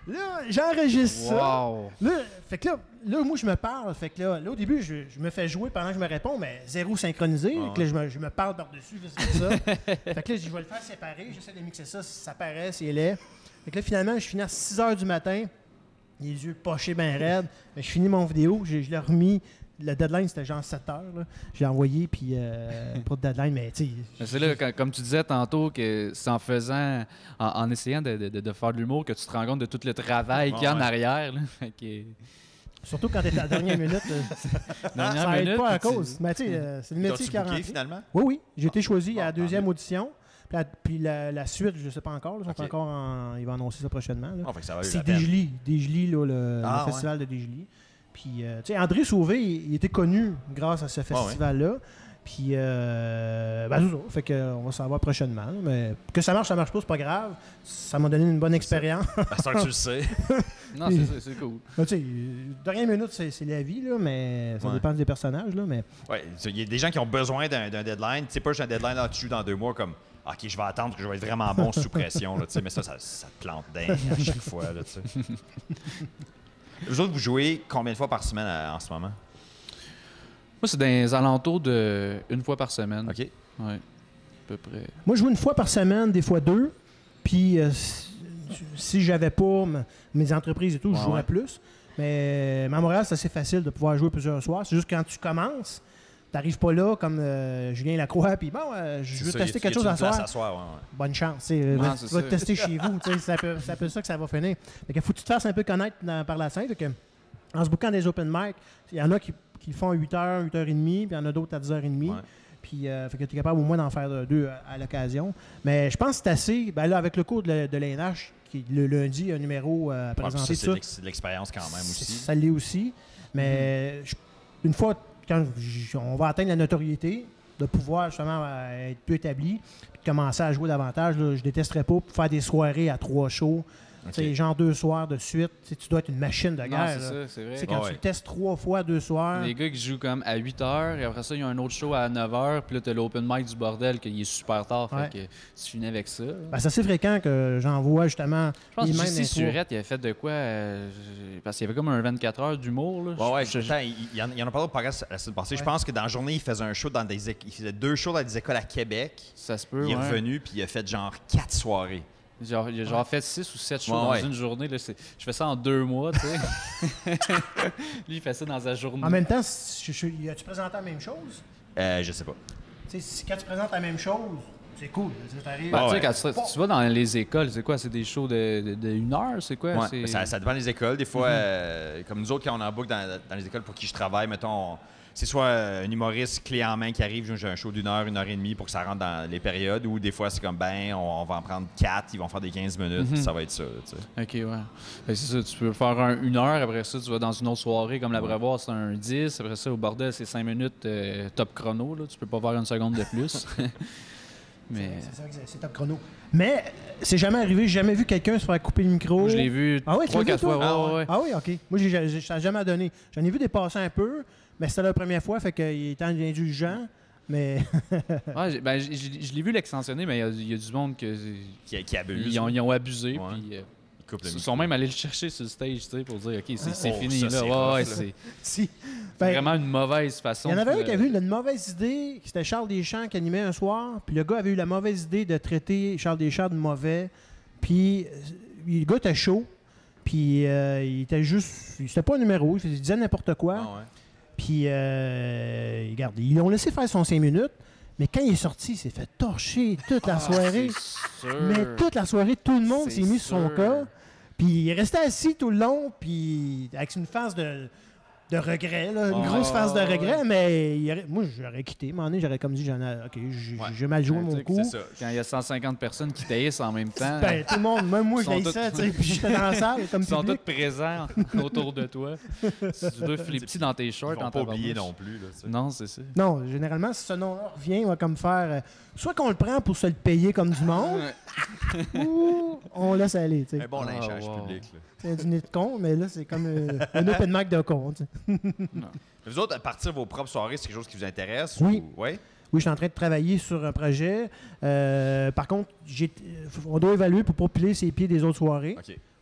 C: Là, j'enregistre ça. Là, fait que là, là, moi, je me parle. Fait que là, là, au début, je, je me fais jouer pendant que je me réponds, mais zéro synchronisé.
A: Ah
C: Fait que là, je me, je me parle par-dessus, ça. fait que là, je vais le faire séparer. J'essaie de mixer ça, ça paraît, c'est laid. Fait que là, finalement, je finis à 6 h du matin, les yeux pochés bien raides. Mais je finis mon vidéo, je, je l'ai remis. Le deadline, c'était genre 7 heures. l'ai envoyé, puis euh, pas de deadline, mais tu sais.
B: C'est là, quand- comme tu disais tantôt, que c'est en faisant, en, en essayant de, de- de faire de l'humour que tu te rends compte de tout le travail qu'il y a en
A: Ouais.
B: arrière. là.
C: Surtout quand t'es à la dernière minute.
B: dernière
C: ça aide
B: minute,
C: pas à cause. Mais tu sais, euh, c'est le métier qui a rentré.
A: finalement?
C: Oui, oui. J'ai été choisi à la deuxième audition. Puis la, puis la- la suite, je ne sais pas encore. là, ils, sont
A: Ok.
C: encore en- ils vont annoncer ça prochainement.
A: Ah,
C: C'est
A: la.
C: Dégely. Dégely, là, le,
A: Ah,
C: le festival de Dégely. Puis, euh, tu sais, André Sauvé, il, il était connu grâce à ce
A: ouais.
C: festival-là. Puis, euh, ben, c'est ça. Fait que, euh, on va savoir prochainement. là. Mais que ça marche, ça marche pas, c'est pas grave. Ça m'a donné une bonne expérience.
A: À temps que tu le sais.
B: Non, c'est ça, c'est cool.
C: Ben, tu sais, dernière minute, c'est c'est la vie, là, mais ça
A: Ouais.
C: dépend des personnages. Là, mais
A: Ouais, il y a des gens qui ont besoin d'un d'un deadline. Tu sais pas, j'ai un deadline là, tu dans deux mois comme OK, je vais attendre que je vais être vraiment bon sous pression. Là, tu sais, mais ça, ça, ça te plante dingue à chaque fois. Là, tu sais. Vous autres, vous jouez combien de fois par semaine euh, en ce moment?
B: Moi, c'est dans les alentours de une fois par semaine.
A: OK.
B: Ouais, à peu près.
C: Moi, je joue une fois par semaine, des fois deux. Puis, euh, si, si j'avais pas m- mes entreprises et tout, je
A: Ouais,
C: jouerais
A: ouais.
C: plus. Mais, mais à Montréal, c'est assez facile de pouvoir jouer plusieurs soirs. C'est juste quand tu commences, t'arrives pas là comme euh, Julien Lacroix, puis bon, euh, je veux
A: ça,
C: tester
A: y
C: quelque
A: y
C: chose à soir.
A: à soir, ouais, ouais.
C: Bonne chance. vas
B: ça.
C: te tester chez vous. tu sais, C'est un, peu- c'est un peu ça que ça va finir. Fait que faut que tu te fasses un peu connaître dans- par la scène. Que, en se bouquant des open mic, il y en a qui, qui le font à 8h, 8h30, puis il y en a d'autres à 10h30.
A: Ouais.
C: Puis, euh, fait que tu es capable au moins d'en faire deux à, à l'occasion. Mais je pense que c'est assez. Ben là, avec le cours de, de l'ANH, qui le lundi, un numéro euh, à présenter,
A: ça, c'est
C: ça,
A: de l'expérience quand même aussi.
C: ça l'est aussi. Mais je- une fois, quand on va atteindre la notoriété, de pouvoir justement euh, être plus établi, puis de commencer à jouer davantage, là, je détesterais pas faire des soirées à trois shows.
A: OK.
C: Tu sais, genre deux soirs de suite. Tu tu dois être une machine de guerre.
B: c'est c'est
C: Tu
B: vrai.
C: quand
A: Ouais,
C: tu
A: ouais.
C: testes trois fois deux soirs.
B: Les gars qui jouent comme à 8 h, et après ça, il y a un autre show à 9 h, puis là, t'as l'open mic du bordel, qui est super tard.
C: Ouais.
B: Fait que tu finis avec ça.
C: Ben, c'est assez fréquent que j'en vois justement.
B: Je pense que. Surette, il avait fait de quoi euh, Parce qu'il y avait comme un 24 heures d'humour. Là.
A: Ouais, ouais,
B: Je- je-
A: attends, il, il y en, il y en a parlé au podcast la semaine passée. Je pense que dans la journée, il faisait un show dans des éc- il faisait deux shows dans des écoles à Québec.
B: ça se peut.
A: il est
B: ouais.
A: revenu puis il a fait genre quatre soirées.
B: Genre, a genre fait 6 ou 7 shows
A: Ouais,
B: dans
A: ouais.
B: une journée. Là, c'est- je fais ça en deux mois, tu sais. Lui, il fait ça dans sa journée.
C: En même temps, si- je- je- as-tu présenté la même chose?
A: Euh, je sais pas.
C: Tu sais, si- quand tu présentes la même chose, c'est cool. Tu sais, t'arrives-
B: Ben,
A: Ah
B: tu sais,
A: ouais.
B: quand tu, vas dans les écoles, c'est quoi? C'est des shows de, de, de une heure? C'est quoi?
A: Ouais, ça, ça dépend des écoles. Des
C: Mhm.
A: fois, euh, comme nous autres, quand on est en boucle dans, dans les écoles pour qui je travaille, mettons, on- c'est soit euh, un humoriste clé en main qui arrive, j'ai un show d'une heure, une heure et demie pour que ça rentre dans les périodes, ou des fois, c'est comme, ben, on, on va en prendre quatre, ils vont faire des 15 minutes,
B: Mhm.
A: ça va être ça. là, tu sais.
B: OK, ouais. Que c'est ça, tu peux faire un- une heure, après ça, tu vas dans une autre soirée, comme l'abreuvoir, c'est un 10. Après ça, au bordel, c'est 5 minutes euh, top chrono. Là. Tu peux pas faire une seconde de plus. Mais
C: C'est ça que c'est- c'est top chrono. Mais euh, c'est jamais arrivé, j'ai jamais vu quelqu'un se faire couper le micro.
B: moi, je l'ai vu
C: Ah ouais, tu
B: trois,
C: l'as vu,
B: quatre fois. ouais, ouais.
C: Ah oui, ok. Moi, ça n'a jamais donné. J'en ai vu des passer un peu, mais c'était la première fois, fait qu'il était indulgent. Mais
B: Ouais, ben, je l'ai vu l'extensionner, mais il y a- il y, a du monde que
A: Qui, qui abuse.
B: ils ont, ils ont abusé.
A: Ouais.
B: Puis, euh,
A: Ils micro.
B: sont même allés le chercher sur le stage tu sais, pour dire OK, c'est
A: Oh,
B: fini.
A: ça,
B: là.
A: c'est
B: Ouais, c'est
C: si. Ben,
B: vraiment une mauvaise façon.
C: Il y en avait un qui avait eu une mauvaise idée, c'était Charles Deschamps qui animait un soir, puis le gars avait eu la mauvaise idée de traiter Charles Deschamps de mauvais, puis euh, le gars était chaud, puis euh, il était juste, c'était pas un numéro, il disait n'importe quoi.
A: Ah ouais.
C: Puis, euh, regarde, ils l'ont laissé faire son 5 minutes, mais quand il est sorti, il s'est fait torcher toute la soirée.
B: C'est sûr.
C: Mais toute la soirée, tout le monde s'est mis sur son cas. Puis il est resté assis tout le long, puis avec une phase de, de regret, là, une
B: Ah,
C: grosse phase de
B: ouais.
C: regret, mais il aurait- moi, j'aurais quitté. À un moment donné, j'aurais comme dit, j'en ai- OK, j'ai
A: Ouais.
C: mal joué
B: Ouais,
C: mon coup.
A: C'est ça.
B: Quand il y a 150 personnes qui taillissent en même temps,
C: Ben, tout le monde, même moi,
B: Ils
C: je ça, tu sais, puis j'étais dans la salle comme
B: ils sont tous présents autour de toi. Si tu dois flipper dans tes
A: Ils
B: shorts,
A: vont
B: en
A: pas oublier non plus. Là.
B: Non, c'est ça.
C: Non, généralement, si ce nom-là revient, on va comme faire... euh, soit qu'on le prend pour se le payer comme du monde, ou on laisse aller, tu sais.
A: Un bon
B: Ah,
A: lynchage
B: wow.
A: public. Là.
C: C'est un dîner de con, mais là, c'est comme euh, un open mic de con, tu sais.
A: Vous autres, à partir de vos propres soirées, c'est quelque chose qui vous intéresse?
C: Oui.
A: Ou... Ouais?
C: Oui, je suis en train de travailler sur un projet. Euh, par contre, euh, on doit évaluer pour pas piler ses pieds des autres soirées.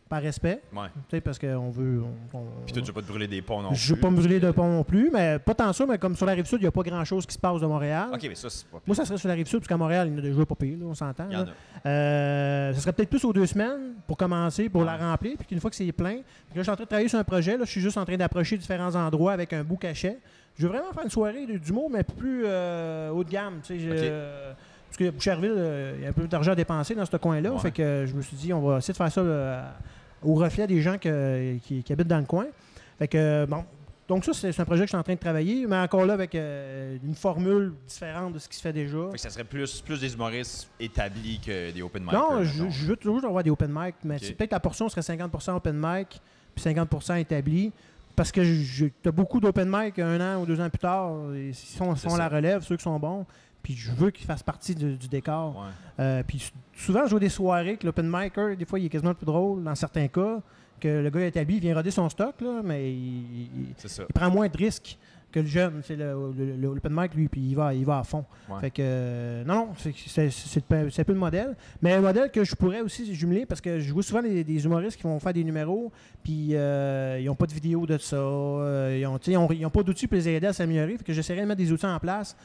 C: Par respect.
A: Ouais.
C: Tu sais, parce qu'on veut. on- on-
A: Puis toi, tu veux pas te brûler des ponts non
C: je veux
A: plus.
C: pas me brûler de pont non plus, mais pas tant ça, mais comme sur la rive sud, il n'y a pas grand chose qui se passe de Montréal.
A: OK, mais ça, c'est pas
C: Moi, ça serait sur la rive sud, parce qu'à Montréal, il y en a déjà pas pire, là, on s'entend. Euh, ça serait peut-être plus aux deux semaines pour commencer, pour la remplir, puis qu'une fois que c'est plein. Puis là, je suis en train de travailler sur un projet. Là, je suis juste en train d'approcher différents endroits avec un bout cachet. Je veux vraiment faire une soirée d'humour, mais plus euh, haut de gamme. tu sais, parce que Boucherville, euh, il y a un peu d'argent à dépenser dans ce coin-là.
A: Ouais.
C: Fait que euh, je me suis dit, on va essayer de faire ça euh, au reflet des gens que- qui, qui habitent dans le coin. Fait que, bon. Donc, ça, c'est un projet que je suis en train de travailler, mais encore là, avec euh, une formule différente de ce qui se fait déjà.
A: Fait que ça serait plus, plus des humoristes établis que des open mic.
C: Non, je, je veux toujours avoir des open mic, mais peut-être la portion serait 50 open mic, puis 50% établi. Parce que tu as beaucoup d'open mic un an ou deux ans plus tard. Ils sont, sont la relève, ceux qui sont bons. Puis je veux qu'ils fassent partie du, du décor.
A: Ouais.
C: Euh, puis sou- souvent, je joue des soirées que l'open micer, des fois, il est quasiment plus drôle dans certains cas. Que le gars est établi, il vient roder son stock, là, mais il, prend moins de risques que le jeune. C'est le, le- le- l'open mic, lui, puis il va, il va à fond.
A: Ouais.
C: Fait que, euh, non, non, c'est, un c'est un peu le modèle. Mais un modèle que je pourrais aussi jumeler, parce que je vois souvent des, des humoristes qui vont faire des numéros, puis euh, ils n'ont pas de vidéo de ça. euh, ils n'ont ils ont, ils ont pas d'outils pour les aider à s'améliorer. Fait que j'essaierai de mettre des outils en place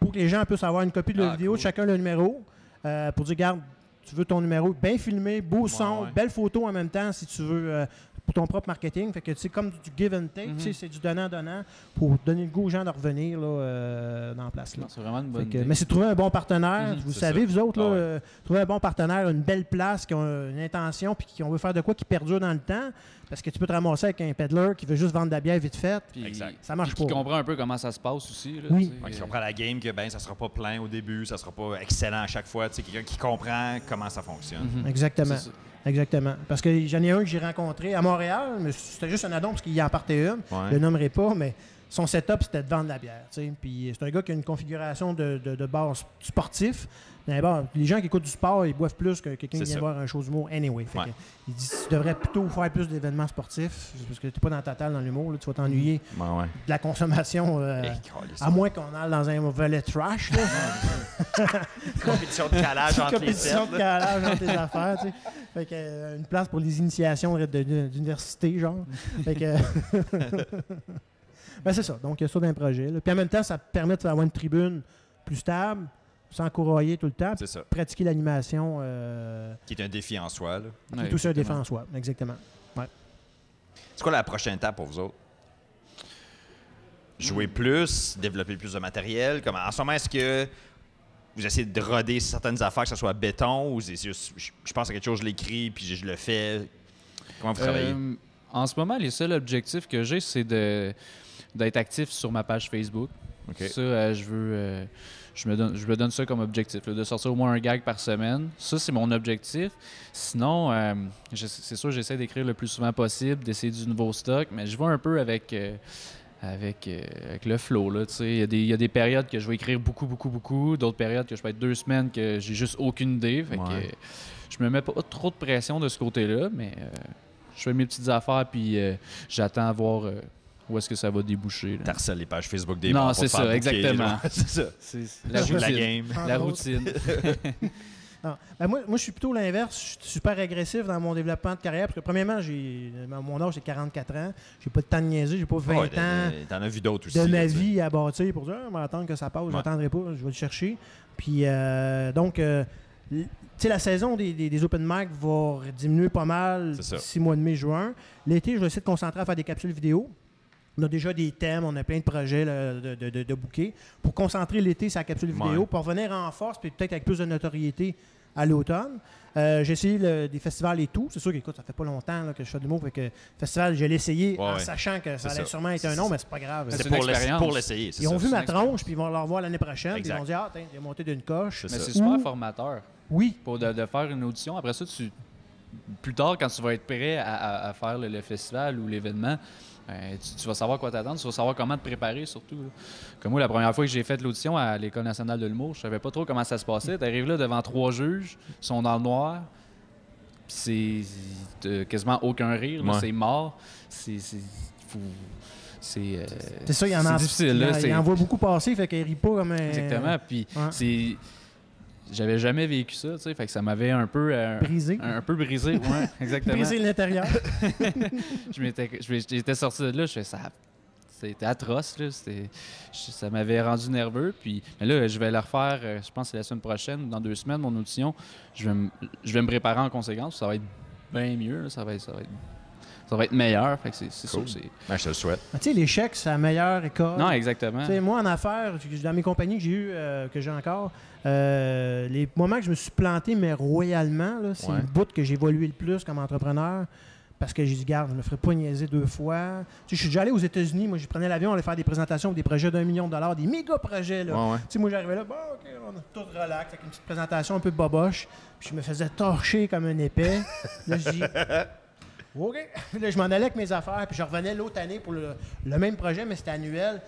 C: pour que les gens puissent avoir une copie de leur
A: Ah,
C: vidéo
A: cool.
C: de chacun le numéro, euh, pour dire, regarde, tu veux ton numéro bien filmé, beau son,
A: ouais.
C: belle photo en même temps si tu veux. euh, pour ton propre marketing. Fait que c'est comme du give and take, tu sais, c'est du donnant-donnant pour donner le goût aux gens de revenir là, euh, dans la place. Là.
B: C'est vraiment une bonne
C: que-
B: idée.
C: mais c'est trouver un bon partenaire.
B: Mhm,
C: vous savez,
A: ça.
C: vous autres, là,
A: Ah ouais.
C: euh, trouver un bon partenaire, une belle place, qui a une intention, puis qui on veut faire de quoi qui perdure dans le temps. Parce que tu peux te ramasser avec un peddler qui veut juste vendre de la bière vite faite.
B: Puis-
A: Exact.
C: Ça marche
B: puis qui
C: pas.
B: comprend un peu comment ça se passe aussi. Là,
C: Oui.
A: qui comprend la game, que ben, ça sera pas plein au début, ça sera pas excellent à chaque fois. Tu sais, quelqu'un qui comprend comment ça fonctionne.
B: Mhm.
C: Exactement. Exactement. Parce que j'en ai un que j'ai rencontré à Montréal, mais c'était juste un addon parce qu'il y en partait une.
A: Ouais.
C: Je le nommerai pas, mais son setup, c'était de vendre de la bière. tu sais. Puis c'est un gars qui a une configuration de, de, de bar sportif. Mais bon, les gens qui écoutent du sport, ils boivent plus que quelqu'un qui vient
A: ça.
C: voir un show d'humour anyway. Fait
A: Ouais.
C: que, il dit tu devrais plutôt faire plus d'événements sportifs parce que tu n'es pas dans ta table dans l'humour. Tu vas t'ennuyer
A: Ouais, ouais.
C: de la consommation. euh,
A: Eh,
C: à moins qu'on aille dans un volet trash. Là.
A: compétition de calage entre les
C: compétition
A: sets.
C: de
A: là.
C: calage entre tes affaires, tu sais. Fait que, euh, une place pour les initiations d'université, genre. Fait que... ben, c'est ça. Donc, il y a ça d'un projet. là. Puis en même temps, ça permet d'avoir une tribune plus stable, sans courailler tout le temps,
A: C'est ça.
C: pratiquer l'animation, euh,
A: Qui est un défi en soi. là.
C: qui
B: Ouais,
C: est aussi un défi
B: exactement.
C: en soi. Exactement.
A: C'est quoi la prochaine étape pour vous autres? Jouer plus, développer plus de matériel. Comme, en ce moment, est-ce que vous essayez de roder certaines affaires, que ce soit béton, ou c'est juste, je, je pense à quelque chose, je l'écris, puis je, je le fais? Comment vous travaillez?
B: Euh, en ce moment, les seuls objectifs que j'ai, c'est de d'être actif sur ma page Facebook.
A: OK.
B: Ça, euh, je veux. Je, me donne, je me donne ça comme objectif, là, de sortir au moins un gag par semaine. Ça, c'est mon objectif. Sinon, euh, c'est sûr, j'essaie d'écrire le plus souvent possible, d'essayer du nouveau stock, mais je vois un peu avec. euh, avec, euh, avec le flow. Il y, a des- il y a des périodes que je vais écrire beaucoup, beaucoup, beaucoup, d'autres périodes que je peux être deux semaines que j'ai juste aucune idée. Fait que,
A: Ouais.
B: euh, je me mets pas trop de pression de ce côté-là, mais euh, je fais mes petites affaires puis j'attends à voir où est-ce que ça va déboucher. là?
A: T'harcèles les pages Facebook des
B: Non, c'est ça, exactement.
A: c'est ça.
B: C'est
A: La, de la
B: routine.
A: game.
B: La
C: autres.
B: routine.
C: Non. Ben, moi, moi, je suis plutôt l'inverse. Je suis super agressif dans mon développement de carrière. Parce que, premièrement, j'ai mon âge, c'est 44 ans. J'ai pas de temps de niaiser. J'ai pas 20
A: Ouais,
C: ans.
A: t'en- T'en as vu d'autres aussi.
C: de ma
A: tu sais.
C: vie à bâtir pour dire, ah, on va attendre que ça passe, je
A: Ouais.
C: n'attendrai pas, je vais le chercher. Puis, euh, donc, euh, l- tu sais, la saison des, des- des open mic va diminuer pas mal
A: C'est ça.
C: d'ici mois de mai, juin. L'été, je vais essayer de concentrer à faire des capsules vidéo. On a déjà des thèmes, on a plein de projets là, de, de, de, de booker. Pour concentrer l'été sur la capsule vidéo,
A: Ouais.
C: pour revenir en force, puis peut-être avec plus de notoriété à l'automne. Euh, j'ai essayé le- des festivals et tout. C'est sûr qu'écoute, ça fait pas longtemps là, que je fais de l'humour. Fait que festival, je l'ai essayé
A: Ouais,
C: en
A: ouais.
C: sachant que ça allait
A: ça.
C: sûrement être un nom, mais c'est pas grave.
B: C'est
A: pour l'ess-
B: expérience.
A: pour l'essayer. c'est
C: Ils ont
A: ça.
C: vu ma tronche, puis ils vont le revoir l'année prochaine. Puis ils vont dire Ah, tiens, il a monté d'une coche.
A: C'est
B: Mais c'est super formateur
C: Oui,
B: pour de, de faire une audition. Après ça, tu, plus tard, quand tu vas être prêt à, à- à faire le, le festival ou l'événement, euh, tu, tu vas savoir quoi t'attendre, tu vas savoir comment te préparer surtout. là. Comme moi, la première fois que j'ai fait l'audition à l'École nationale de l'humour, je savais pas trop comment ça se passait. Tu arrives là devant trois juges, ils sont dans le noir, puis c'est t'as quasiment aucun rire,
A: Ouais.
B: c'est mort. C'est. c'est- euh,
C: c'est ça, il y en a.
B: c'est difficile,
C: il,
B: là,
C: il en voit beaucoup passer, fait qu'il rit pas comme un.
B: Exactement. Puis
C: ouais.
B: c'est. J'avais jamais vécu ça, tu sais, fait que ça m'avait un peu. euh,
C: Brisé.
B: Un, un peu brisé, ouais, exactement.
C: Briser l'intérieur.
B: Je m'étais, j'étais sorti de là, je fais ça. C'était atroce, là. Ça m'avait rendu nerveux. Puis, mais là, je vais le refaire, euh, je pense que c'est la semaine prochaine, dans deux semaines, mon audition. Je vais, me- je vais me préparer en conséquence. Ça va être bien mieux, là. ça va être, ça va être, ça va être meilleur. Fait que c'est, c'est
A: Cool.
B: sûr, c'est...
A: Ben, je te le souhaite.
C: tu sais, l'échec, c'est la meilleure école.
B: Non, exactement.
C: Tu sais, moi, en affaires, j- dans mes compagnies que j'ai eues, euh, que j'ai encore, euh, les moments que je me suis planté, mais royalement, là, c'est
A: Ouais.
C: le bout que j'ai évolué le plus comme entrepreneur. Parce que j'ai dit, garde, je me ferai pas niaiser deux fois. Tu sais, je suis déjà allé aux États-Unis. Moi, je prenais l'avion, on allait faire des présentations des projets d'un million de dollars, des méga projets. Là.
A: Ouais, ouais.
C: Tu sais, moi, j'arrivais là, bon, OK, on est tout relax, avec une petite présentation un peu boboche. Puis je me faisais torcher comme un épais. là, je dis, OK. Là, je m'en allais avec mes affaires, puis je revenais l'autre année pour le, le même projet, mais c'était annuel.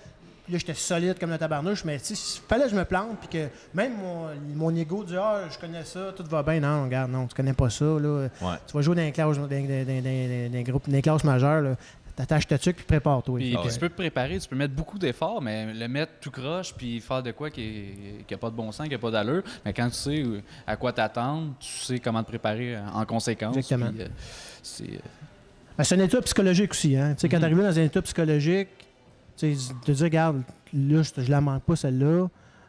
C: Puis là, j'étais solide comme le tabarnouche, mais il fallait que je me plante, puis que même mon, mon ego dit Ah, je connais ça, tout va bien. Non, regarde, non, tu connais pas ça. Là.
A: Ouais.
C: Tu vas jouer dans un classe, dans, dans- dans- dans- dans un groupe, dans une classe majeure, là. T'attaches ta tuque, puis prépare-toi.
B: Puis,
C: Fait
B: puis tu peux te préparer, tu peux mettre beaucoup d'efforts, mais le mettre tout croche, puis faire de quoi qui n'a pas de bon sens, qui n'a pas d'allure. Mais quand tu sais à quoi t'attendre, tu sais comment te préparer euh, en conséquence.
C: Exactement.
B: puis, euh, c'est, euh,
C: Ben, c'est un état psychologique aussi. Hein? Tu sais, Quand
B: Mhm.
C: tu arrives dans un état psychologique, tu sais, te dire, regarde, là, je, je la manque pas, celle-là.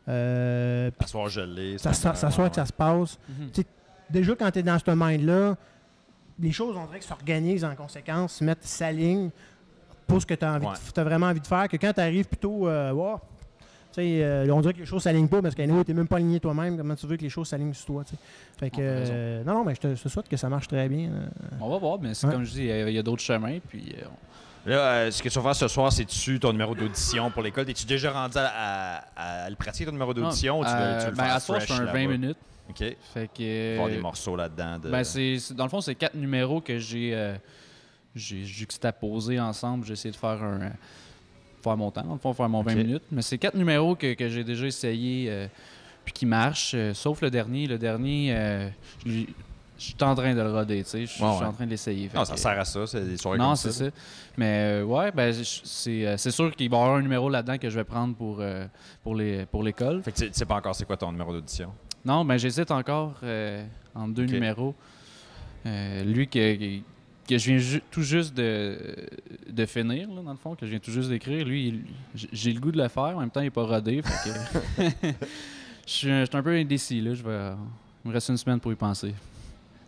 C: Euh, puis
A: S'asseoir gelé.
C: ça, ça, ça soit que ça se passe.
B: mhm.
C: Tu sais, déjà, quand tu es dans ce mind-là, les choses, on dirait que s'organisent en conséquence, se mettent s'alignent pour ce que tu as,
A: Ouais.
C: vraiment envie de faire. Que quand tu arrives plutôt, euh, wow, tu euh, on dirait que les choses s'alignent pas parce que tu n'es même pas aligné toi-même. Comment tu veux que les choses s'alignent sur toi? tu. Fait que, euh, non, non, mais je te, je te souhaite que ça marche très bien. euh.
B: On va voir, mais c'est
C: Ouais.
B: comme je dis, il y a, d'autres chemins. Puis, euh, on-
A: Là, euh, ce que tu vas faire ce soir, c'est-tu ton numéro d'audition pour l'école? Es-tu déjà rendu à, à- à le pratiquer, ton numéro d'audition? ou tu veux,
B: Euh,
A: tu veux
B: ben,
A: faire
B: à soir, fais un 20
A: là-bas?
B: minutes.
A: OK.
B: Fait que.
A: des
B: euh,
A: morceaux là-dedans. De...
B: Ben, c'est, dans le fond, c'est quatre numéros que j'ai, euh, j'ai juxtaposés ensemble. J'ai essayé de faire un. euh, faire mon temps, dans le fond, faire mon 20
A: Ok.
B: minutes. Mais c'est quatre numéros que, que j'ai déjà essayé euh, puis qui marchent, euh, sauf le dernier. Le dernier, je suis en train de le roder, tu sais. Je suis
A: Ouais, ouais.
B: en train de l'essayer.
A: Non,
B: que-
A: ça sert à ça. C'est des soirées
B: Non,
A: comme
B: c'est ça. Mais ouais, ben, c'est, c'est sûr qu'il va y avoir un numéro là-dedans que je vais prendre pour, pour, les, pour l'école.
A: Fait que tu tu sais pas encore c'est quoi ton numéro d'audition?
B: Non, ben j'hésite encore euh, entre deux numéros. Euh, lui que, que je viens ju- tout juste de, de finir, là, dans le fond, que je viens tout juste d'écrire, lui, j'ai le goût de le faire, en même temps, il n'est pas rodé. je, suis, un- je suis un peu indécis, là. Je vais, il me reste une semaine pour y penser.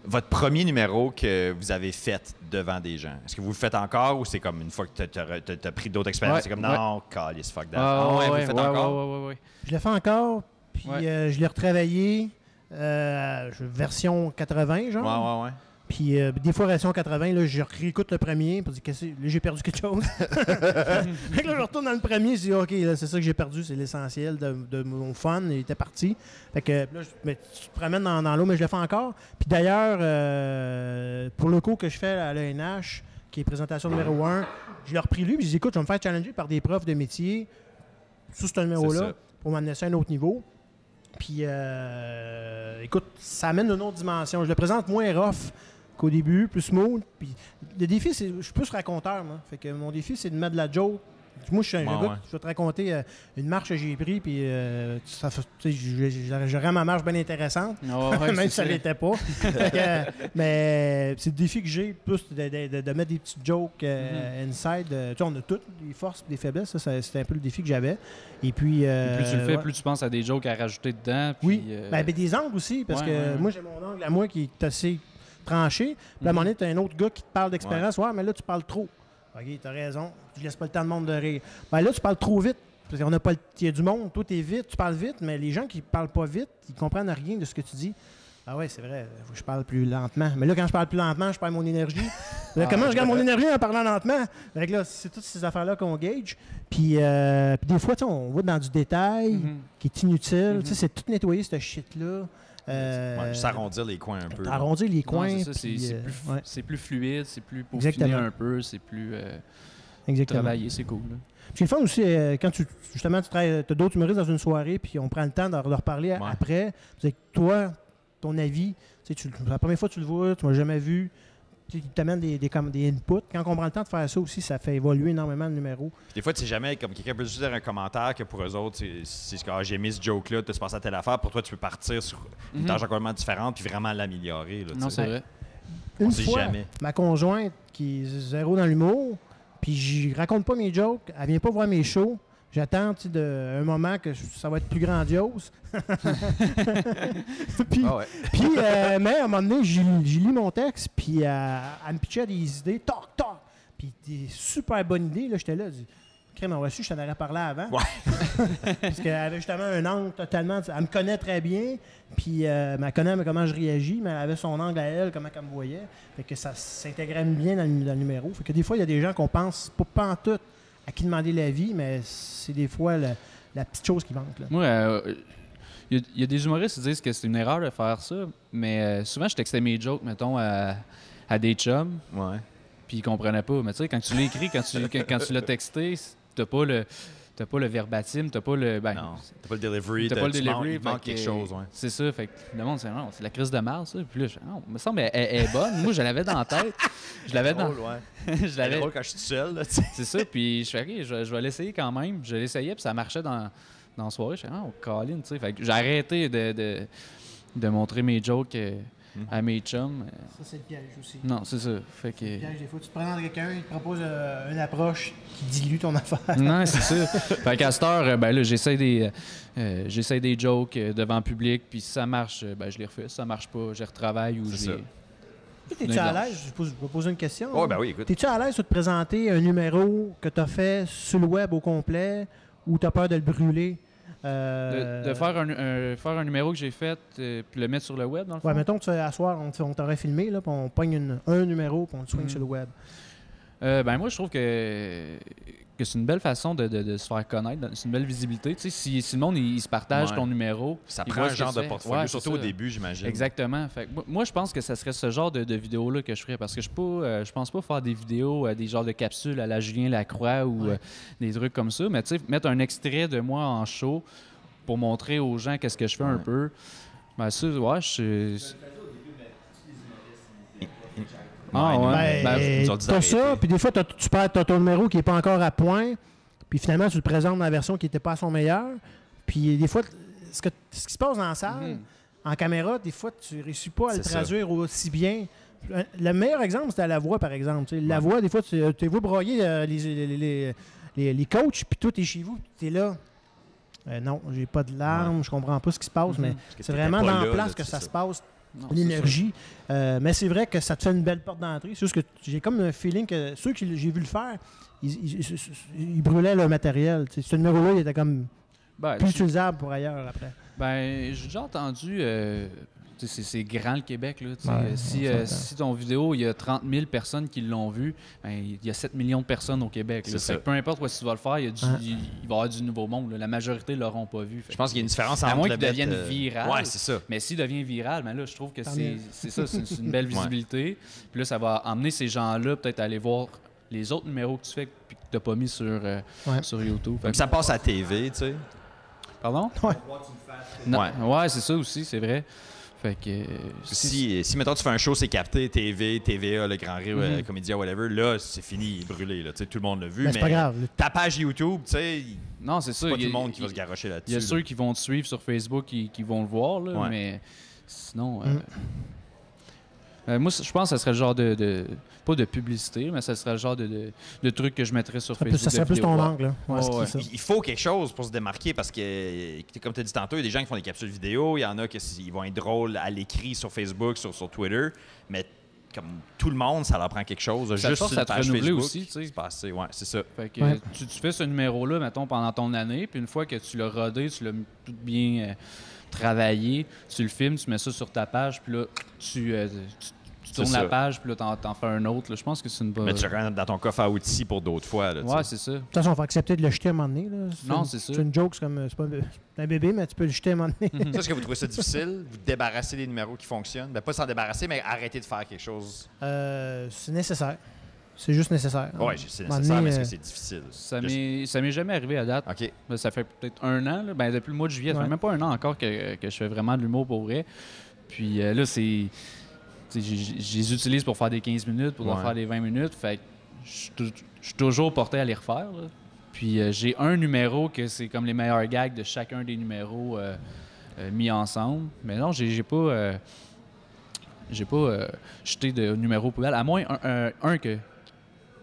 A: Votre premier numéro que vous avez fait devant des gens, est-ce que vous le faites encore ou c'est comme une fois que tu as, pris d'autres expériences,
B: Ouais,
A: c'est comme
B: ouais.
A: non, calice, fuck that.
B: Ah,
A: Ah ouais, vous
B: ouais,
A: le faites
B: ouais,
A: encore?
B: ouais, ouais, ouais, ouais.
C: Je l'ai fait encore, puis
B: Ouais.
C: euh, je l'ai retravaillé, euh, version 80, genre.
A: Ouais, ouais, ouais.
C: Puis euh, des fois, version 80, là, je réécoute le premier, pour dire que j'ai perdu quelque chose. fait que là, je retourne dans le premier, je dis, OK, c'est ça que j'ai perdu, c'est l'essentiel de, de mon fun, il était parti. Fait que là, je- mais tu te promènes dans, dans l'eau, mais je le fais encore. Puis d'ailleurs, euh, pour le cours que je fais à l'ENH, qui est présentation numéro 1, je l'ai repris lui, puis je dis, écoute, je vais me faire challenger par des profs de métier sous ce numéro-là pour m'amener ça à un autre niveau. Puis, euh, écoute, ça amène une autre dimension. Je le présente moins rough qu'au début, plus smooth. Puis, le défi, c'est. Je suis plus raconteur, moi. Fait que mon défi, c'est de mettre de la joke. Moi, je suis un gars,
A: ouais.
C: je vais te raconter euh, une marche que j'ai prise, puis euh, j'aurais ma marche bien intéressante,
B: Ah, ouais,
C: même si ça
B: ça.
C: l'était pas. Que, euh, mais c'est le défi que j'ai, plus de, de- de- de mettre des petites jokes euh, inside. euh, tu sais, on a toutes des forces des faiblesses, ça, ça, c'était un peu le défi que j'avais. Et puis. euh,
B: Plus tu le fais,
C: ouais.
B: plus tu penses à des jokes à rajouter dedans. puis,
C: Oui,
B: euh,
C: ben, ben, des angles aussi, parce
B: ouais,
C: que moi, j'ai mon angle à moi qui est assez tranché. Puis à un
B: Mhm.
C: moment donné, tu as un autre gars qui te parle d'expérience. Ouais. mais là, tu parles trop. OK, t'as raison. Tu laisses pas le temps de monde de rire. Ben là, tu parles trop vite. Parce qu'on n'a pas le... Il y a du monde, toi, t'es vite, tu parles vite, mais les gens qui parlent pas vite, ils comprennent rien de ce que tu dis. Ah ouais, c'est vrai, je parle plus lentement. Mais là, quand je parle plus lentement, je perds mon énergie. Là, comment je garde mon énergie en parlant lentement? Fait que là, c'est toutes ces affaires-là qu'on gauge. Puis, euh, puis des fois, on va dans du détail
B: Mhm.
C: qui est inutile. Tu sais, c'est tout nettoyer, cette shit-là. Euh,
A: Ouais, juste arrondir les coins un peu.
C: arrondir les coins.
B: c'est
C: euh,
B: plus,
C: ouais,
B: c'est plus fluide, c'est plus peaufiné
C: Exactement.
B: un peu, c'est plus euh,
C: exactement.
B: travaillé, c'est cool. là.
C: Puis le fun aussi, euh, quand tu justement tu travailles, as d'autres humoristes dans une soirée, puis on prend le temps de leur reparler
A: Ouais.
C: après. C'est que toi, ton avis, tu sais, tu, la première fois que tu le vois, tu m'as jamais vu. Tu t'amènes des, des, comme des inputs. Quand on prend le temps de faire ça aussi, ça fait évoluer énormément le numéro.
A: Puis Des fois, tu sais jamais, comme quelqu'un peut juste dire un commentaire que pour eux autres, c'est- c'est ce que ah, j'ai mis ce joke-là, tu se passes à telle affaire. Pour toi, tu peux partir sur une
B: Mhm.
A: tâche complètement différente puis vraiment l'améliorer.
B: Non, c'est vrai.
C: Une
A: sait
C: fois,
A: jamais.
C: ma conjointe, qui est zéro dans l'humour, puis je raconte pas mes jokes, elle vient pas voir mes shows. J'attends de, un moment que ça va être plus grandiose. puis,
A: Ah ouais.
C: Puis, euh, mais à un moment donné, j'ai lu mon texte, puis euh, elle me pitchait des idées, toc, toc. Puis des super bonnes idées, là, j'étais là, je dis, crème, on reçu, je t'en aurais parlé avant.
A: Ouais.
C: Parce qu'elle avait justement un angle totalement. Elle me connaît très bien, puis euh, elle connaît comment je réagis, mais elle avait son angle à elle, comment elle me voyait. Fait que ça s'intégrait bien dans le, dans le numéro. Fait que des fois, il y a des gens qu'on pense pas, pas en tout à qui demander l'avis, mais c'est des fois la, la petite chose qui manque. Là.
B: Moi, euh, il y, a- il y a des humoristes qui disent que c'est une erreur de faire ça, mais euh, souvent, je textais mes jokes, mettons, à, à des chums,
A: Ouais.
B: puis ils comprenaient pas. Mais tu sais, quand tu l'as écrit, quand tu, quand, quand tu l'as texté, t'as pas le. T'as pas le verbatim, t'as pas le. Ben,
A: Non. T'as pas le delivery,
B: T'as pas le delivery.
A: Il manque quelque
B: que-
A: chose, ouais.
B: C'est ça. Fait que le monde, c'est non, c'est la crise de Mars, ça. Puis là, je non, me semble, elle, elle est bonne. Moi, je l'avais dans la tête. Je l'avais dans.
A: Drôle, ouais.
B: je
A: C'est
B: l'avais.
A: drôle quand je suis seul, là.
B: C'est ça. Puis je fais, OK, je, je vais l'essayer quand même. Je l'essayais, puis ça marchait dans, dans la soirée. Je fais, oh, Colin, tu sais. Fait que j'ai arrêté de, de, de montrer mes jokes euh,
A: Mhm.
B: à mes chums. Euh,
C: Ça, c'est le piège aussi.
B: Non, c'est ça. Fait que.
C: piège, des fois, tu te prends dans quelqu'un, il te propose euh, une approche qui dilue ton affaire.
B: non, c'est ça. Fait qu'à cette heure, euh, ben là, j'essaie des, euh, j'essaie des jokes devant le public, puis si ça marche, ben je les refais. Si ça marche pas, je retravaille ou
A: C'est
B: je.
C: T'es-tu à l'aise? Je pose- je vais poser une question.
A: Oh, ben oui, écoute.
C: T'es-tu à l'aise de te présenter un numéro que tu as fait sur le web au complet ou tu as peur de le brûler? Euh,
B: De, de faire, un, un- faire un numéro que j'ai fait, euh, puis le mettre sur le web, dans le fond.
C: Ouais, mettons que tu à soir, on, on t'aurait filmé, là, puis on pogne une- un numéro, puis on le swing
B: Mhm.
C: sur le web.
B: Euh, ben moi, je trouve que, que c'est une belle façon de, de- de se faire connaître. C'est une belle visibilité. Tu sais, si, si le monde il, il se partage
A: Ouais.
B: ton numéro,
A: Ça
B: il
A: prend un genre de portfolio,
B: Ouais,
A: surtout au début, j'imagine.
B: Exactement. Fait moi- je pense que ça serait ce genre de, de vidéo-là que je ferais parce que je ne je pense pas faire des vidéos, euh, des genres de capsules à la Julien Lacroix ou
C: Ouais.
B: euh, des trucs comme ça. Mais tu sais, mettre un extrait de moi en show pour montrer aux gens qu'est-ce que je fais un peu. Ben ça, ouais, je... Ah,
A: Ouais,
B: ouais.
C: Ben,
B: Ben,
C: t'as ça, puis des fois, t'as- tu perds t'as ton numéro qui n'est pas encore à point, puis finalement, tu le présentes dans la version qui n'était pas à son meilleur. Puis des fois, ce, que, ce qui se passe dans la salle,
B: Mhm.
C: en caméra, des fois, tu ne réussis pas à le
A: C'est ça.
C: traduire aussi bien. Le meilleur exemple, c'était à la voix, par exemple. Tu sais, La
A: Ouais.
C: voix, des fois, tu tu vois broyer euh, les, les, les, les, les coachs, puis toi, tu es chez vous, tu es là. Euh, non, j'ai pas de larmes, je comprends pas ce qui se passe,
B: Mhm.
C: mais c'est vraiment dans la place
A: là,
C: que ça, se passe,
B: non,
C: l'énergie. Euh, mais c'est vrai que ça te fait une belle porte d'entrée. C'est juste que j'ai comme un feeling que ceux que j'ai vu le faire, ils, ils- ils- ils brûlaient leur matériel. Tu sais, ce numéro-là, il était comme.
B: Ben,
C: plus utilisable pour ailleurs après.
B: Ben, j'ai déjà entendu. euh, c'est grand le Québec. Là.
C: Ouais,
B: Euh, si, euh, si ton vidéo, il y a 30 000 personnes qui l'ont vu, ben, il y a 7 millions de personnes au Québec. là.
A: Ça.
B: peu importe où tu vas le faire, il, y a du-
C: Ouais.
B: il- il va y avoir du nouveau monde. là. La majorité ne l'auront pas vu. Fait
A: Je pense qu'il y a une différence
B: À
A: entre
B: moins
A: le
B: qu'il devienne
A: euh,
B: viral.
A: Ouais, c'est ça.
B: Mais s'il devient viral, ben là, je trouve que c'est ça, c'est une belle visibilité. Puis là, ça va emmener ces gens-là peut-être à aller voir les autres numéros que tu fais puis que tu n'as pas mis sur, euh,
C: Ouais.
B: sur YouTube. Fait
A: ça passe à la TV, tu sais.
B: Pardon?
C: Ouais.
A: Ouais,
B: c'est ça aussi, c'est vrai. Fait que. euh,
A: Si, si mettons, tu fais un show, c'est capté, TV, TVA, le Grand Rire, euh,
B: Mhm.
A: Comédia, whatever, là, c'est fini, il est brûlé. Là, tout le monde l'a vu.
C: Mais
A: Mais,
C: c'est pas grave.
A: ta page YouTube, tu sais, il-
B: Non, c'est ça.
A: c'est pas
B: il
A: tout
B: y a-
A: le monde qui va
B: il-
A: se garrocher
B: Il
A: là-dessus.
B: y a
A: là.
B: ceux qui vont te suivre sur Facebook qui, qui vont le voir, là,
A: Ouais.
B: mais sinon. euh,
C: Mm.
B: Euh, moi, je pense que ça serait le genre de, de- Pas de publicité, mais ça serait le genre de, de, de truc que je mettrais sur
C: Ça,
B: Facebook.
C: ça serait plus ton angle. Ouais,
B: ouais.
C: ça?
A: Il faut quelque chose pour se démarquer parce que, comme tu as dit tantôt, il y a des gens qui font des capsules vidéo, il y en a qui ils vont être drôles à l'écrit sur Facebook, sur, sur Twitter, mais comme tout le monde, ça leur prend quelque chose.
B: Ça
A: juste sur
B: te
A: page
B: renouveler
A: Facebook,
B: aussi, tu sais.
A: c'est. Ouais, c'est ça.
B: Fait que
C: Ouais.
B: tu, tu fais ce numéro-là, mettons, pendant ton année, puis une fois que tu l'as rodé, tu l'as tout bien euh, travaillé, tu le filmes, tu mets ça sur ta page, puis là, tu, euh, tu tournes la page, puis là, t'en, t'en fais un autre. là. Je pense que c'est une bonne.
A: Mais tu même dans ton coffre à outils pour d'autres fois. Là, tu
B: Ouais,
A: sais.
B: c'est ça.
C: De toute façon, il faut accepter de le jeter à un moment donné. Là.
B: Non,
C: une-
B: c'est ça.
C: C'est une joke, c'est comme. euh, C'est pas un, c'est bébé, mais tu peux le jeter à un moment donné.
A: Ça, est-ce que vous trouvez ça difficile? Vous débarrasser des numéros qui fonctionnent? Ben, pas s'en débarrasser, mais arrêter de faire quelque chose.
C: Euh, c'est nécessaire. C'est juste nécessaire.
A: Ouais, c'est
C: À un moment
A: nécessaire, mais est-ce
C: euh,
A: que c'est difficile?
B: Ça m'est, ça m'est jamais arrivé à date.
A: OK.
B: Ben, Ça fait peut-être un an. là. Ben, depuis le mois de juillet, ça
C: Ouais.
B: fait même pas un an encore que, que je fais vraiment de l'humour pour vrai. Puis euh, là, c'est. Je les utilise pour faire des 15 minutes, pour
A: Ouais.
B: faire des 20 minutes. Fait que je suis toujours porté à les refaire. là. Puis euh, j'ai un numéro que c'est comme les meilleurs gags de chacun des numéros euh, euh, mis ensemble. Mais non, j'ai pas. j'ai pas jeté de numéro poubelle. À moins un, un- un que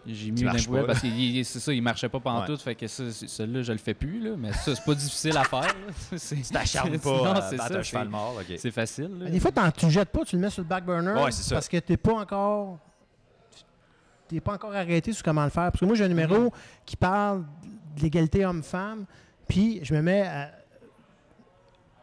B: j'ai mis poubelle
A: pas,
B: parce que c'est ça, il marchait pas pantoute. Fait que celui-là, je le fais plus. Là, mais ça, c'est pas difficile à faire.
A: Tu t'acharnes
B: c'est-
A: pas
B: non, ça,
A: un cheval
B: c'est-
A: mort.
B: C'est facile. là.
C: Mais Des fois, t'en- tu le jettes pas, tu le mets sur le back burner.
A: Ouais, c'est ça.
C: Parce que t'es pas encore. T'es pas encore arrêté sur comment le faire. Parce que moi, j'ai un numéro
A: Mhm.
C: qui parle de l'égalité homme-femme, puis je me mets à.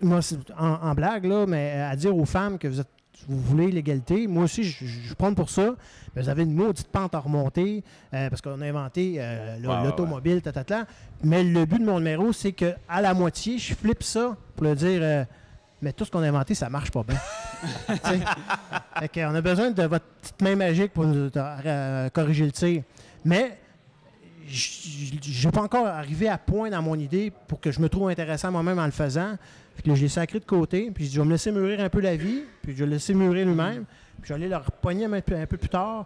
C: Moi, c'est en, en blague, là, mais à dire aux femmes que vous êtes vous voulez l'égalité. Moi aussi, je, prends pour ça. Mais vous avez une maudite pente à remonter euh, parce qu'on a inventé euh, le-
A: Ouais, ouais,
C: l'automobile, tatata. Mais le but de mon numéro, c'est que à la moitié, je flippe ça pour le dire. euh, mais tout ce qu'on a inventé, ça marche pas bien. Fait qu'on a besoin de votre petite main magique pour nous corriger le tir. Mais je n'ai pas encore arrivé à point dans mon idée pour que je me trouve intéressant moi-même en le faisant. Fait que là, je l'ai sacré de côté, puis je dis, je vais me laisser mûrir un peu la vie, puis je vais le laisser mûrir lui-même, puis je vais aller le repogner un peu, un peu plus tard.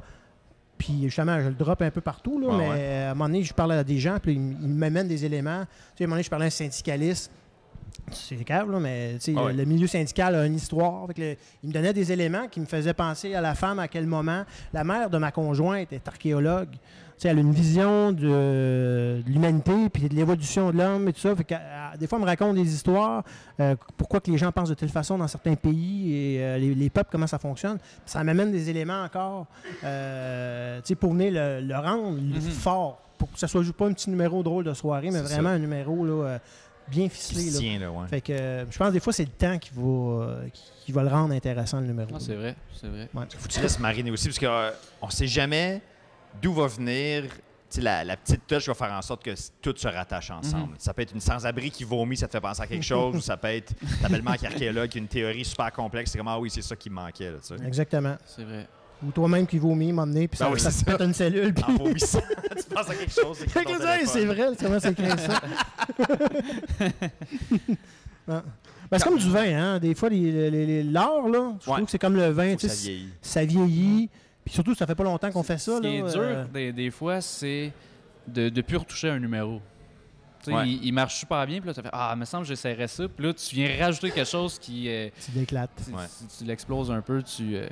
C: Puis justement, je le drop un peu partout, là, mais
A: ouais.
C: euh, à un moment donné, je parle à des gens, puis ils, m'amènent des éléments. Tu sais, à un moment donné, je parlais à un syndicaliste. C'est là, mais tu sais,
A: Ah
C: le-
A: ouais.
C: le milieu syndical a une histoire. Fait que le- il me donnait des éléments qui me faisaient penser à la femme, à quel moment. La mère de ma conjointe est archéologue. Tu sais, elle a une vision de, de l'humanité puis de l'évolution de l'homme et tout ça. Fait des fois, elle me raconte des histoires, euh, pourquoi que les gens pensent de telle façon dans certains pays et euh, les, les peuples, comment ça fonctionne. Puis ça m'amène des éléments encore euh, tu sais, pour venir le, le rendre
B: Mhm.
C: fort. Pour que ça soit juste pas un petit numéro drôle de soirée, mais vraiment
A: ça.
C: un numéro là, euh, bien ficelé.
A: se
C: là.
A: tient, là, ouais.
C: Fait que euh, je pense que des fois, c'est le temps qui va, euh, qui- qui va le rendre intéressant, le numéro.
B: Ah, c'est vrai, c'est vrai.
C: Ouais.
A: Faut que tu laisses mariner aussi, parce qu'on ne sait jamais d'où va venir. La, la petite touche va faire en sorte que tout se rattache ensemble. Ça peut être une sans-abri qui vomit, ça te fait penser à quelque chose, ou ça peut être ta belle-mère qui archéologue, une théorie super complexe. C'est comme, ah oui, c'est ça qui me manquait. Là, tu sais.
C: Exactement.
B: C'est vrai.
C: Ou toi-même qui vomis, m'emmener, puis ça,
A: Ah oui,
C: ça te pète une cellule. Puis...
A: En vomissant, tu penses à quelque chose. c'est
C: ça, vrai, c'est comment c'est écrit ça. Non. Ben, c'est comme du vin, hein. Des fois, l'art, là, je
A: Ouais.
C: trouve que c'est comme le vin.
A: Ça vieillit.
C: ça vieillit. Puis surtout, ça fait pas longtemps qu'on fait ça.
B: Ce qui
C: là,
B: est dur,
C: euh,
B: des, des fois, c'est de ne plus retoucher un numéro. Tu
A: Ouais.
B: il, il marche super bien, puis là, tu fais Ah, il me semble que j'essaierais ça. Puis là, tu viens rajouter quelque chose qui. euh,
C: Tu l'éclates.
B: tu,
A: Ouais.
B: tu- tu l'exploses un peu, tu, euh,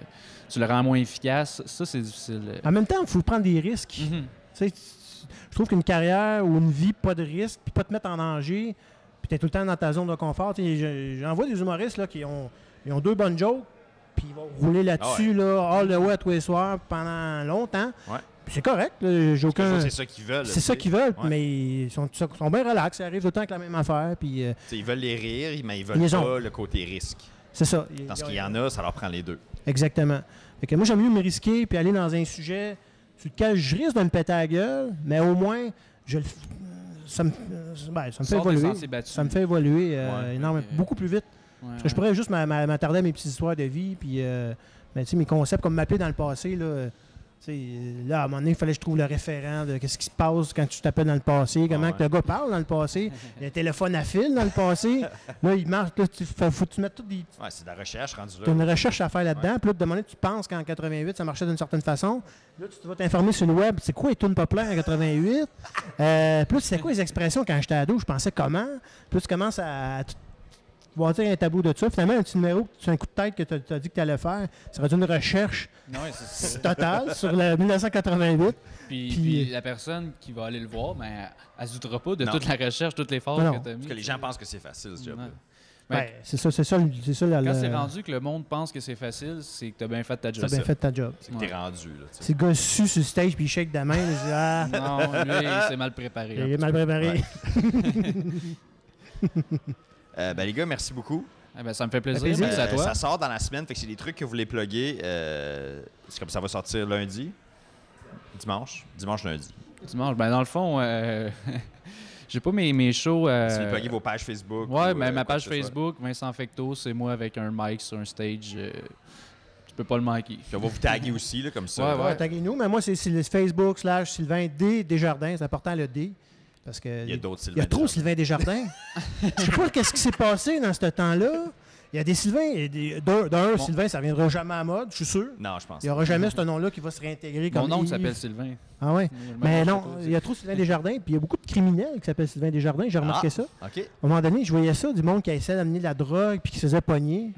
B: tu le rends moins efficace. Ça, c'est difficile.
C: En même temps, il faut prendre des risques.
B: Mhm.
C: Tu sais, tu- je trouve qu'une carrière ou une vie, pas de risque, puis pas te mettre en danger, puis t'es tout le temps dans ta zone de confort. Tu J'en vois des humoristes là, qui ont, ils ont deux bonnes jokes, puis ils vont rouler là-dessus, là, all the way à tous les soirs pendant longtemps.
A: Ouais.
C: C'est correct, là, j'ai
A: Parce que
C: aucun.
A: C'est ça qu'ils veulent.
C: C'est ça qu'ils veulent,
A: Ouais.
C: mais ils sont, sont bien relax. Ils arrivent temps avec la même affaire, puis euh,
A: Ils veulent les rire, mais ils veulent
C: Ils
A: pas
C: ont.
A: le côté risque.
C: c'est ça.
A: Dans ce qu'il y en a, ça leur prend les deux.
C: Exactement. Fait que moi, j'aime mieux me risquer puis aller dans un sujet sur lequel je risque de me péter la gueule, mais au moins, je le f- ça me, euh, ben, ça me fait évoluer. Ça me fait évoluer euh,
A: Ouais.
C: énormément, beaucoup plus vite.
B: Ouais,
C: Parce que je pourrais juste m'a- m'a- m'attarder à mes petites histoires de vie, puis euh, ben, tu sais, mes concepts comme m'appeler dans le passé. Là, euh, tu sais, là, à un moment donné, il fallait que je trouve le référent de qu'est-ce qui se passe quand tu t'appelles dans le passé, comment
A: Ah
C: que le gars parle dans le passé, le téléphone à fil dans le passé. là, il marche, là, tu, faut, faut que tu mettes tout des
A: Ouais, c'est de la recherche rendu
C: tu as
A: là.
C: une recherche à faire là-dedans. Puis là, de demander, tu penses qu'en 88, ça marchait d'une certaine façon. Là, tu vas t'informer sur le web. C'est quoi les tunes populaires en 88? Euh, puis là, c'est quoi les expressions quand j'étais ado? Je pensais comment? Puis là, tu commences à, bâtir un tableau de ça. Finalement, un petit numéro, c'est un coup de tête que tu as, dit que tu allais faire. Ça aurait été une recherche
B: c'est
C: totale sur le 1988.
B: Puis,
C: Puis-
B: puis la personne qui va aller le voir, ben, elle ne se doutera pas de
A: Non.
B: toute la recherche, toutes les
C: non.
B: que tu as mis.
A: Parce que les gens pensent que c'est facile, ce job.
B: Ben,
C: Ouais, c'est ça, c'est ça, le- c'est ça. la-
B: Quand c'est rendu que le monde pense que c'est facile, c'est que t'as bien fait ta job.
C: T'as bien fait ta job.
A: C'est que t'es rendu. Là.
C: Si le gars su sur le stage puis il shake de la main, il dit Ah,
B: Non, lui, il s'est mal préparé.
C: il est mal préparé.
A: Euh, ben, les gars, merci beaucoup.
B: Eh ben, ça me fait plaisir.
C: plaisir.
B: Merci à
A: Euh,
B: toi.
A: Ça sort dans la semaine, fait que c'est des trucs que vous voulez plugger. euh, c'est comme ça va sortir lundi, dimanche, dimanche, lundi.
B: Dimanche, ben, dans le fond, euh, j'ai pas mes, mes shows. euh,
A: Si vous pluguez vos pages Facebook.
B: Ouais,
A: ou,
B: ben,
A: euh,
B: ma page. Facebook, Vincent Fecto, c'est moi avec un mic sur un stage. euh, tu peux pas le manquer.
A: Puis on va vous taguer aussi, là, comme ça.
B: Ouais,
A: là.
C: Ouais, taguez-nous. Mais moi, c'est c'est le Facebook slash Sylvain D. Desjardins. C'est important le D. Parce que
A: Il y a d'autres
C: il y
A: Sylvain.
C: a trop. Sylvain Desjardins. Je sais pas qu'est-ce qui s'est passé dans ce temps-là. Il y a des Sylvains. et des- D'un,
B: Bon.
C: Sylvain, ça reviendra jamais à mode, je suis sûr.
A: Non, je pense.
C: Il n'y aura jamais ce nom-là qui va se réintégrer comme
B: Mon
C: Yves.
B: s'appelle Sylvain.
C: Ah ouais. Mais non, il y a trop Sylvain Desjardins, puis il y a beaucoup de criminels qui s'appellent Sylvain Desjardins. J'ai remarqué
A: Ah.
C: ça.
A: OK.
C: À un moment donné, je voyais ça, du monde qui essaie d'amener de la drogue puis qui se faisait pogner.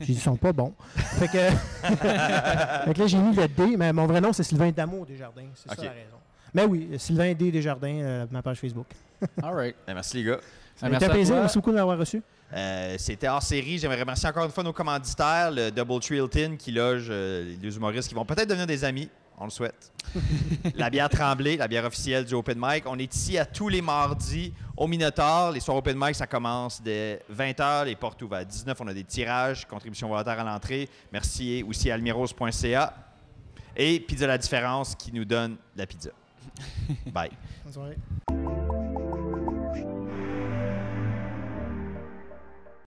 C: J'ai dit, ils sont pas bons. Fait que, fait que là, j'ai mis le D, mais mon vrai nom, c'est Sylvain Damo Desjardins. C'est
A: Ok.
C: ça la raison. Mais oui, Sylvain D Desjardins, euh, ma page Facebook.
B: All right.
A: Ben, merci, les gars.
C: Ça été
B: merci
C: plaisir.
B: toi.
C: Merci beaucoup de m'avoir reçu.
A: Euh, C'était hors série. J'aimerais remercier encore une fois nos commanditaires, le Double Tree Hilton qui loge euh, les deux humoristes qui vont peut-être devenir des amis. On le souhaite. la bière Tremblay, la bière officielle du Open Mic. On est ici à tous les mardis au Minotaur. Les soirs Open Mic, ça commence dès 20h. Les portes ouvrent à 19 On a des tirages, contributions volontaires à l'entrée. Merci aussi à almiros.ca. Et Pizza La Différence qui nous donne la pizza. Bye.
C: That's all right.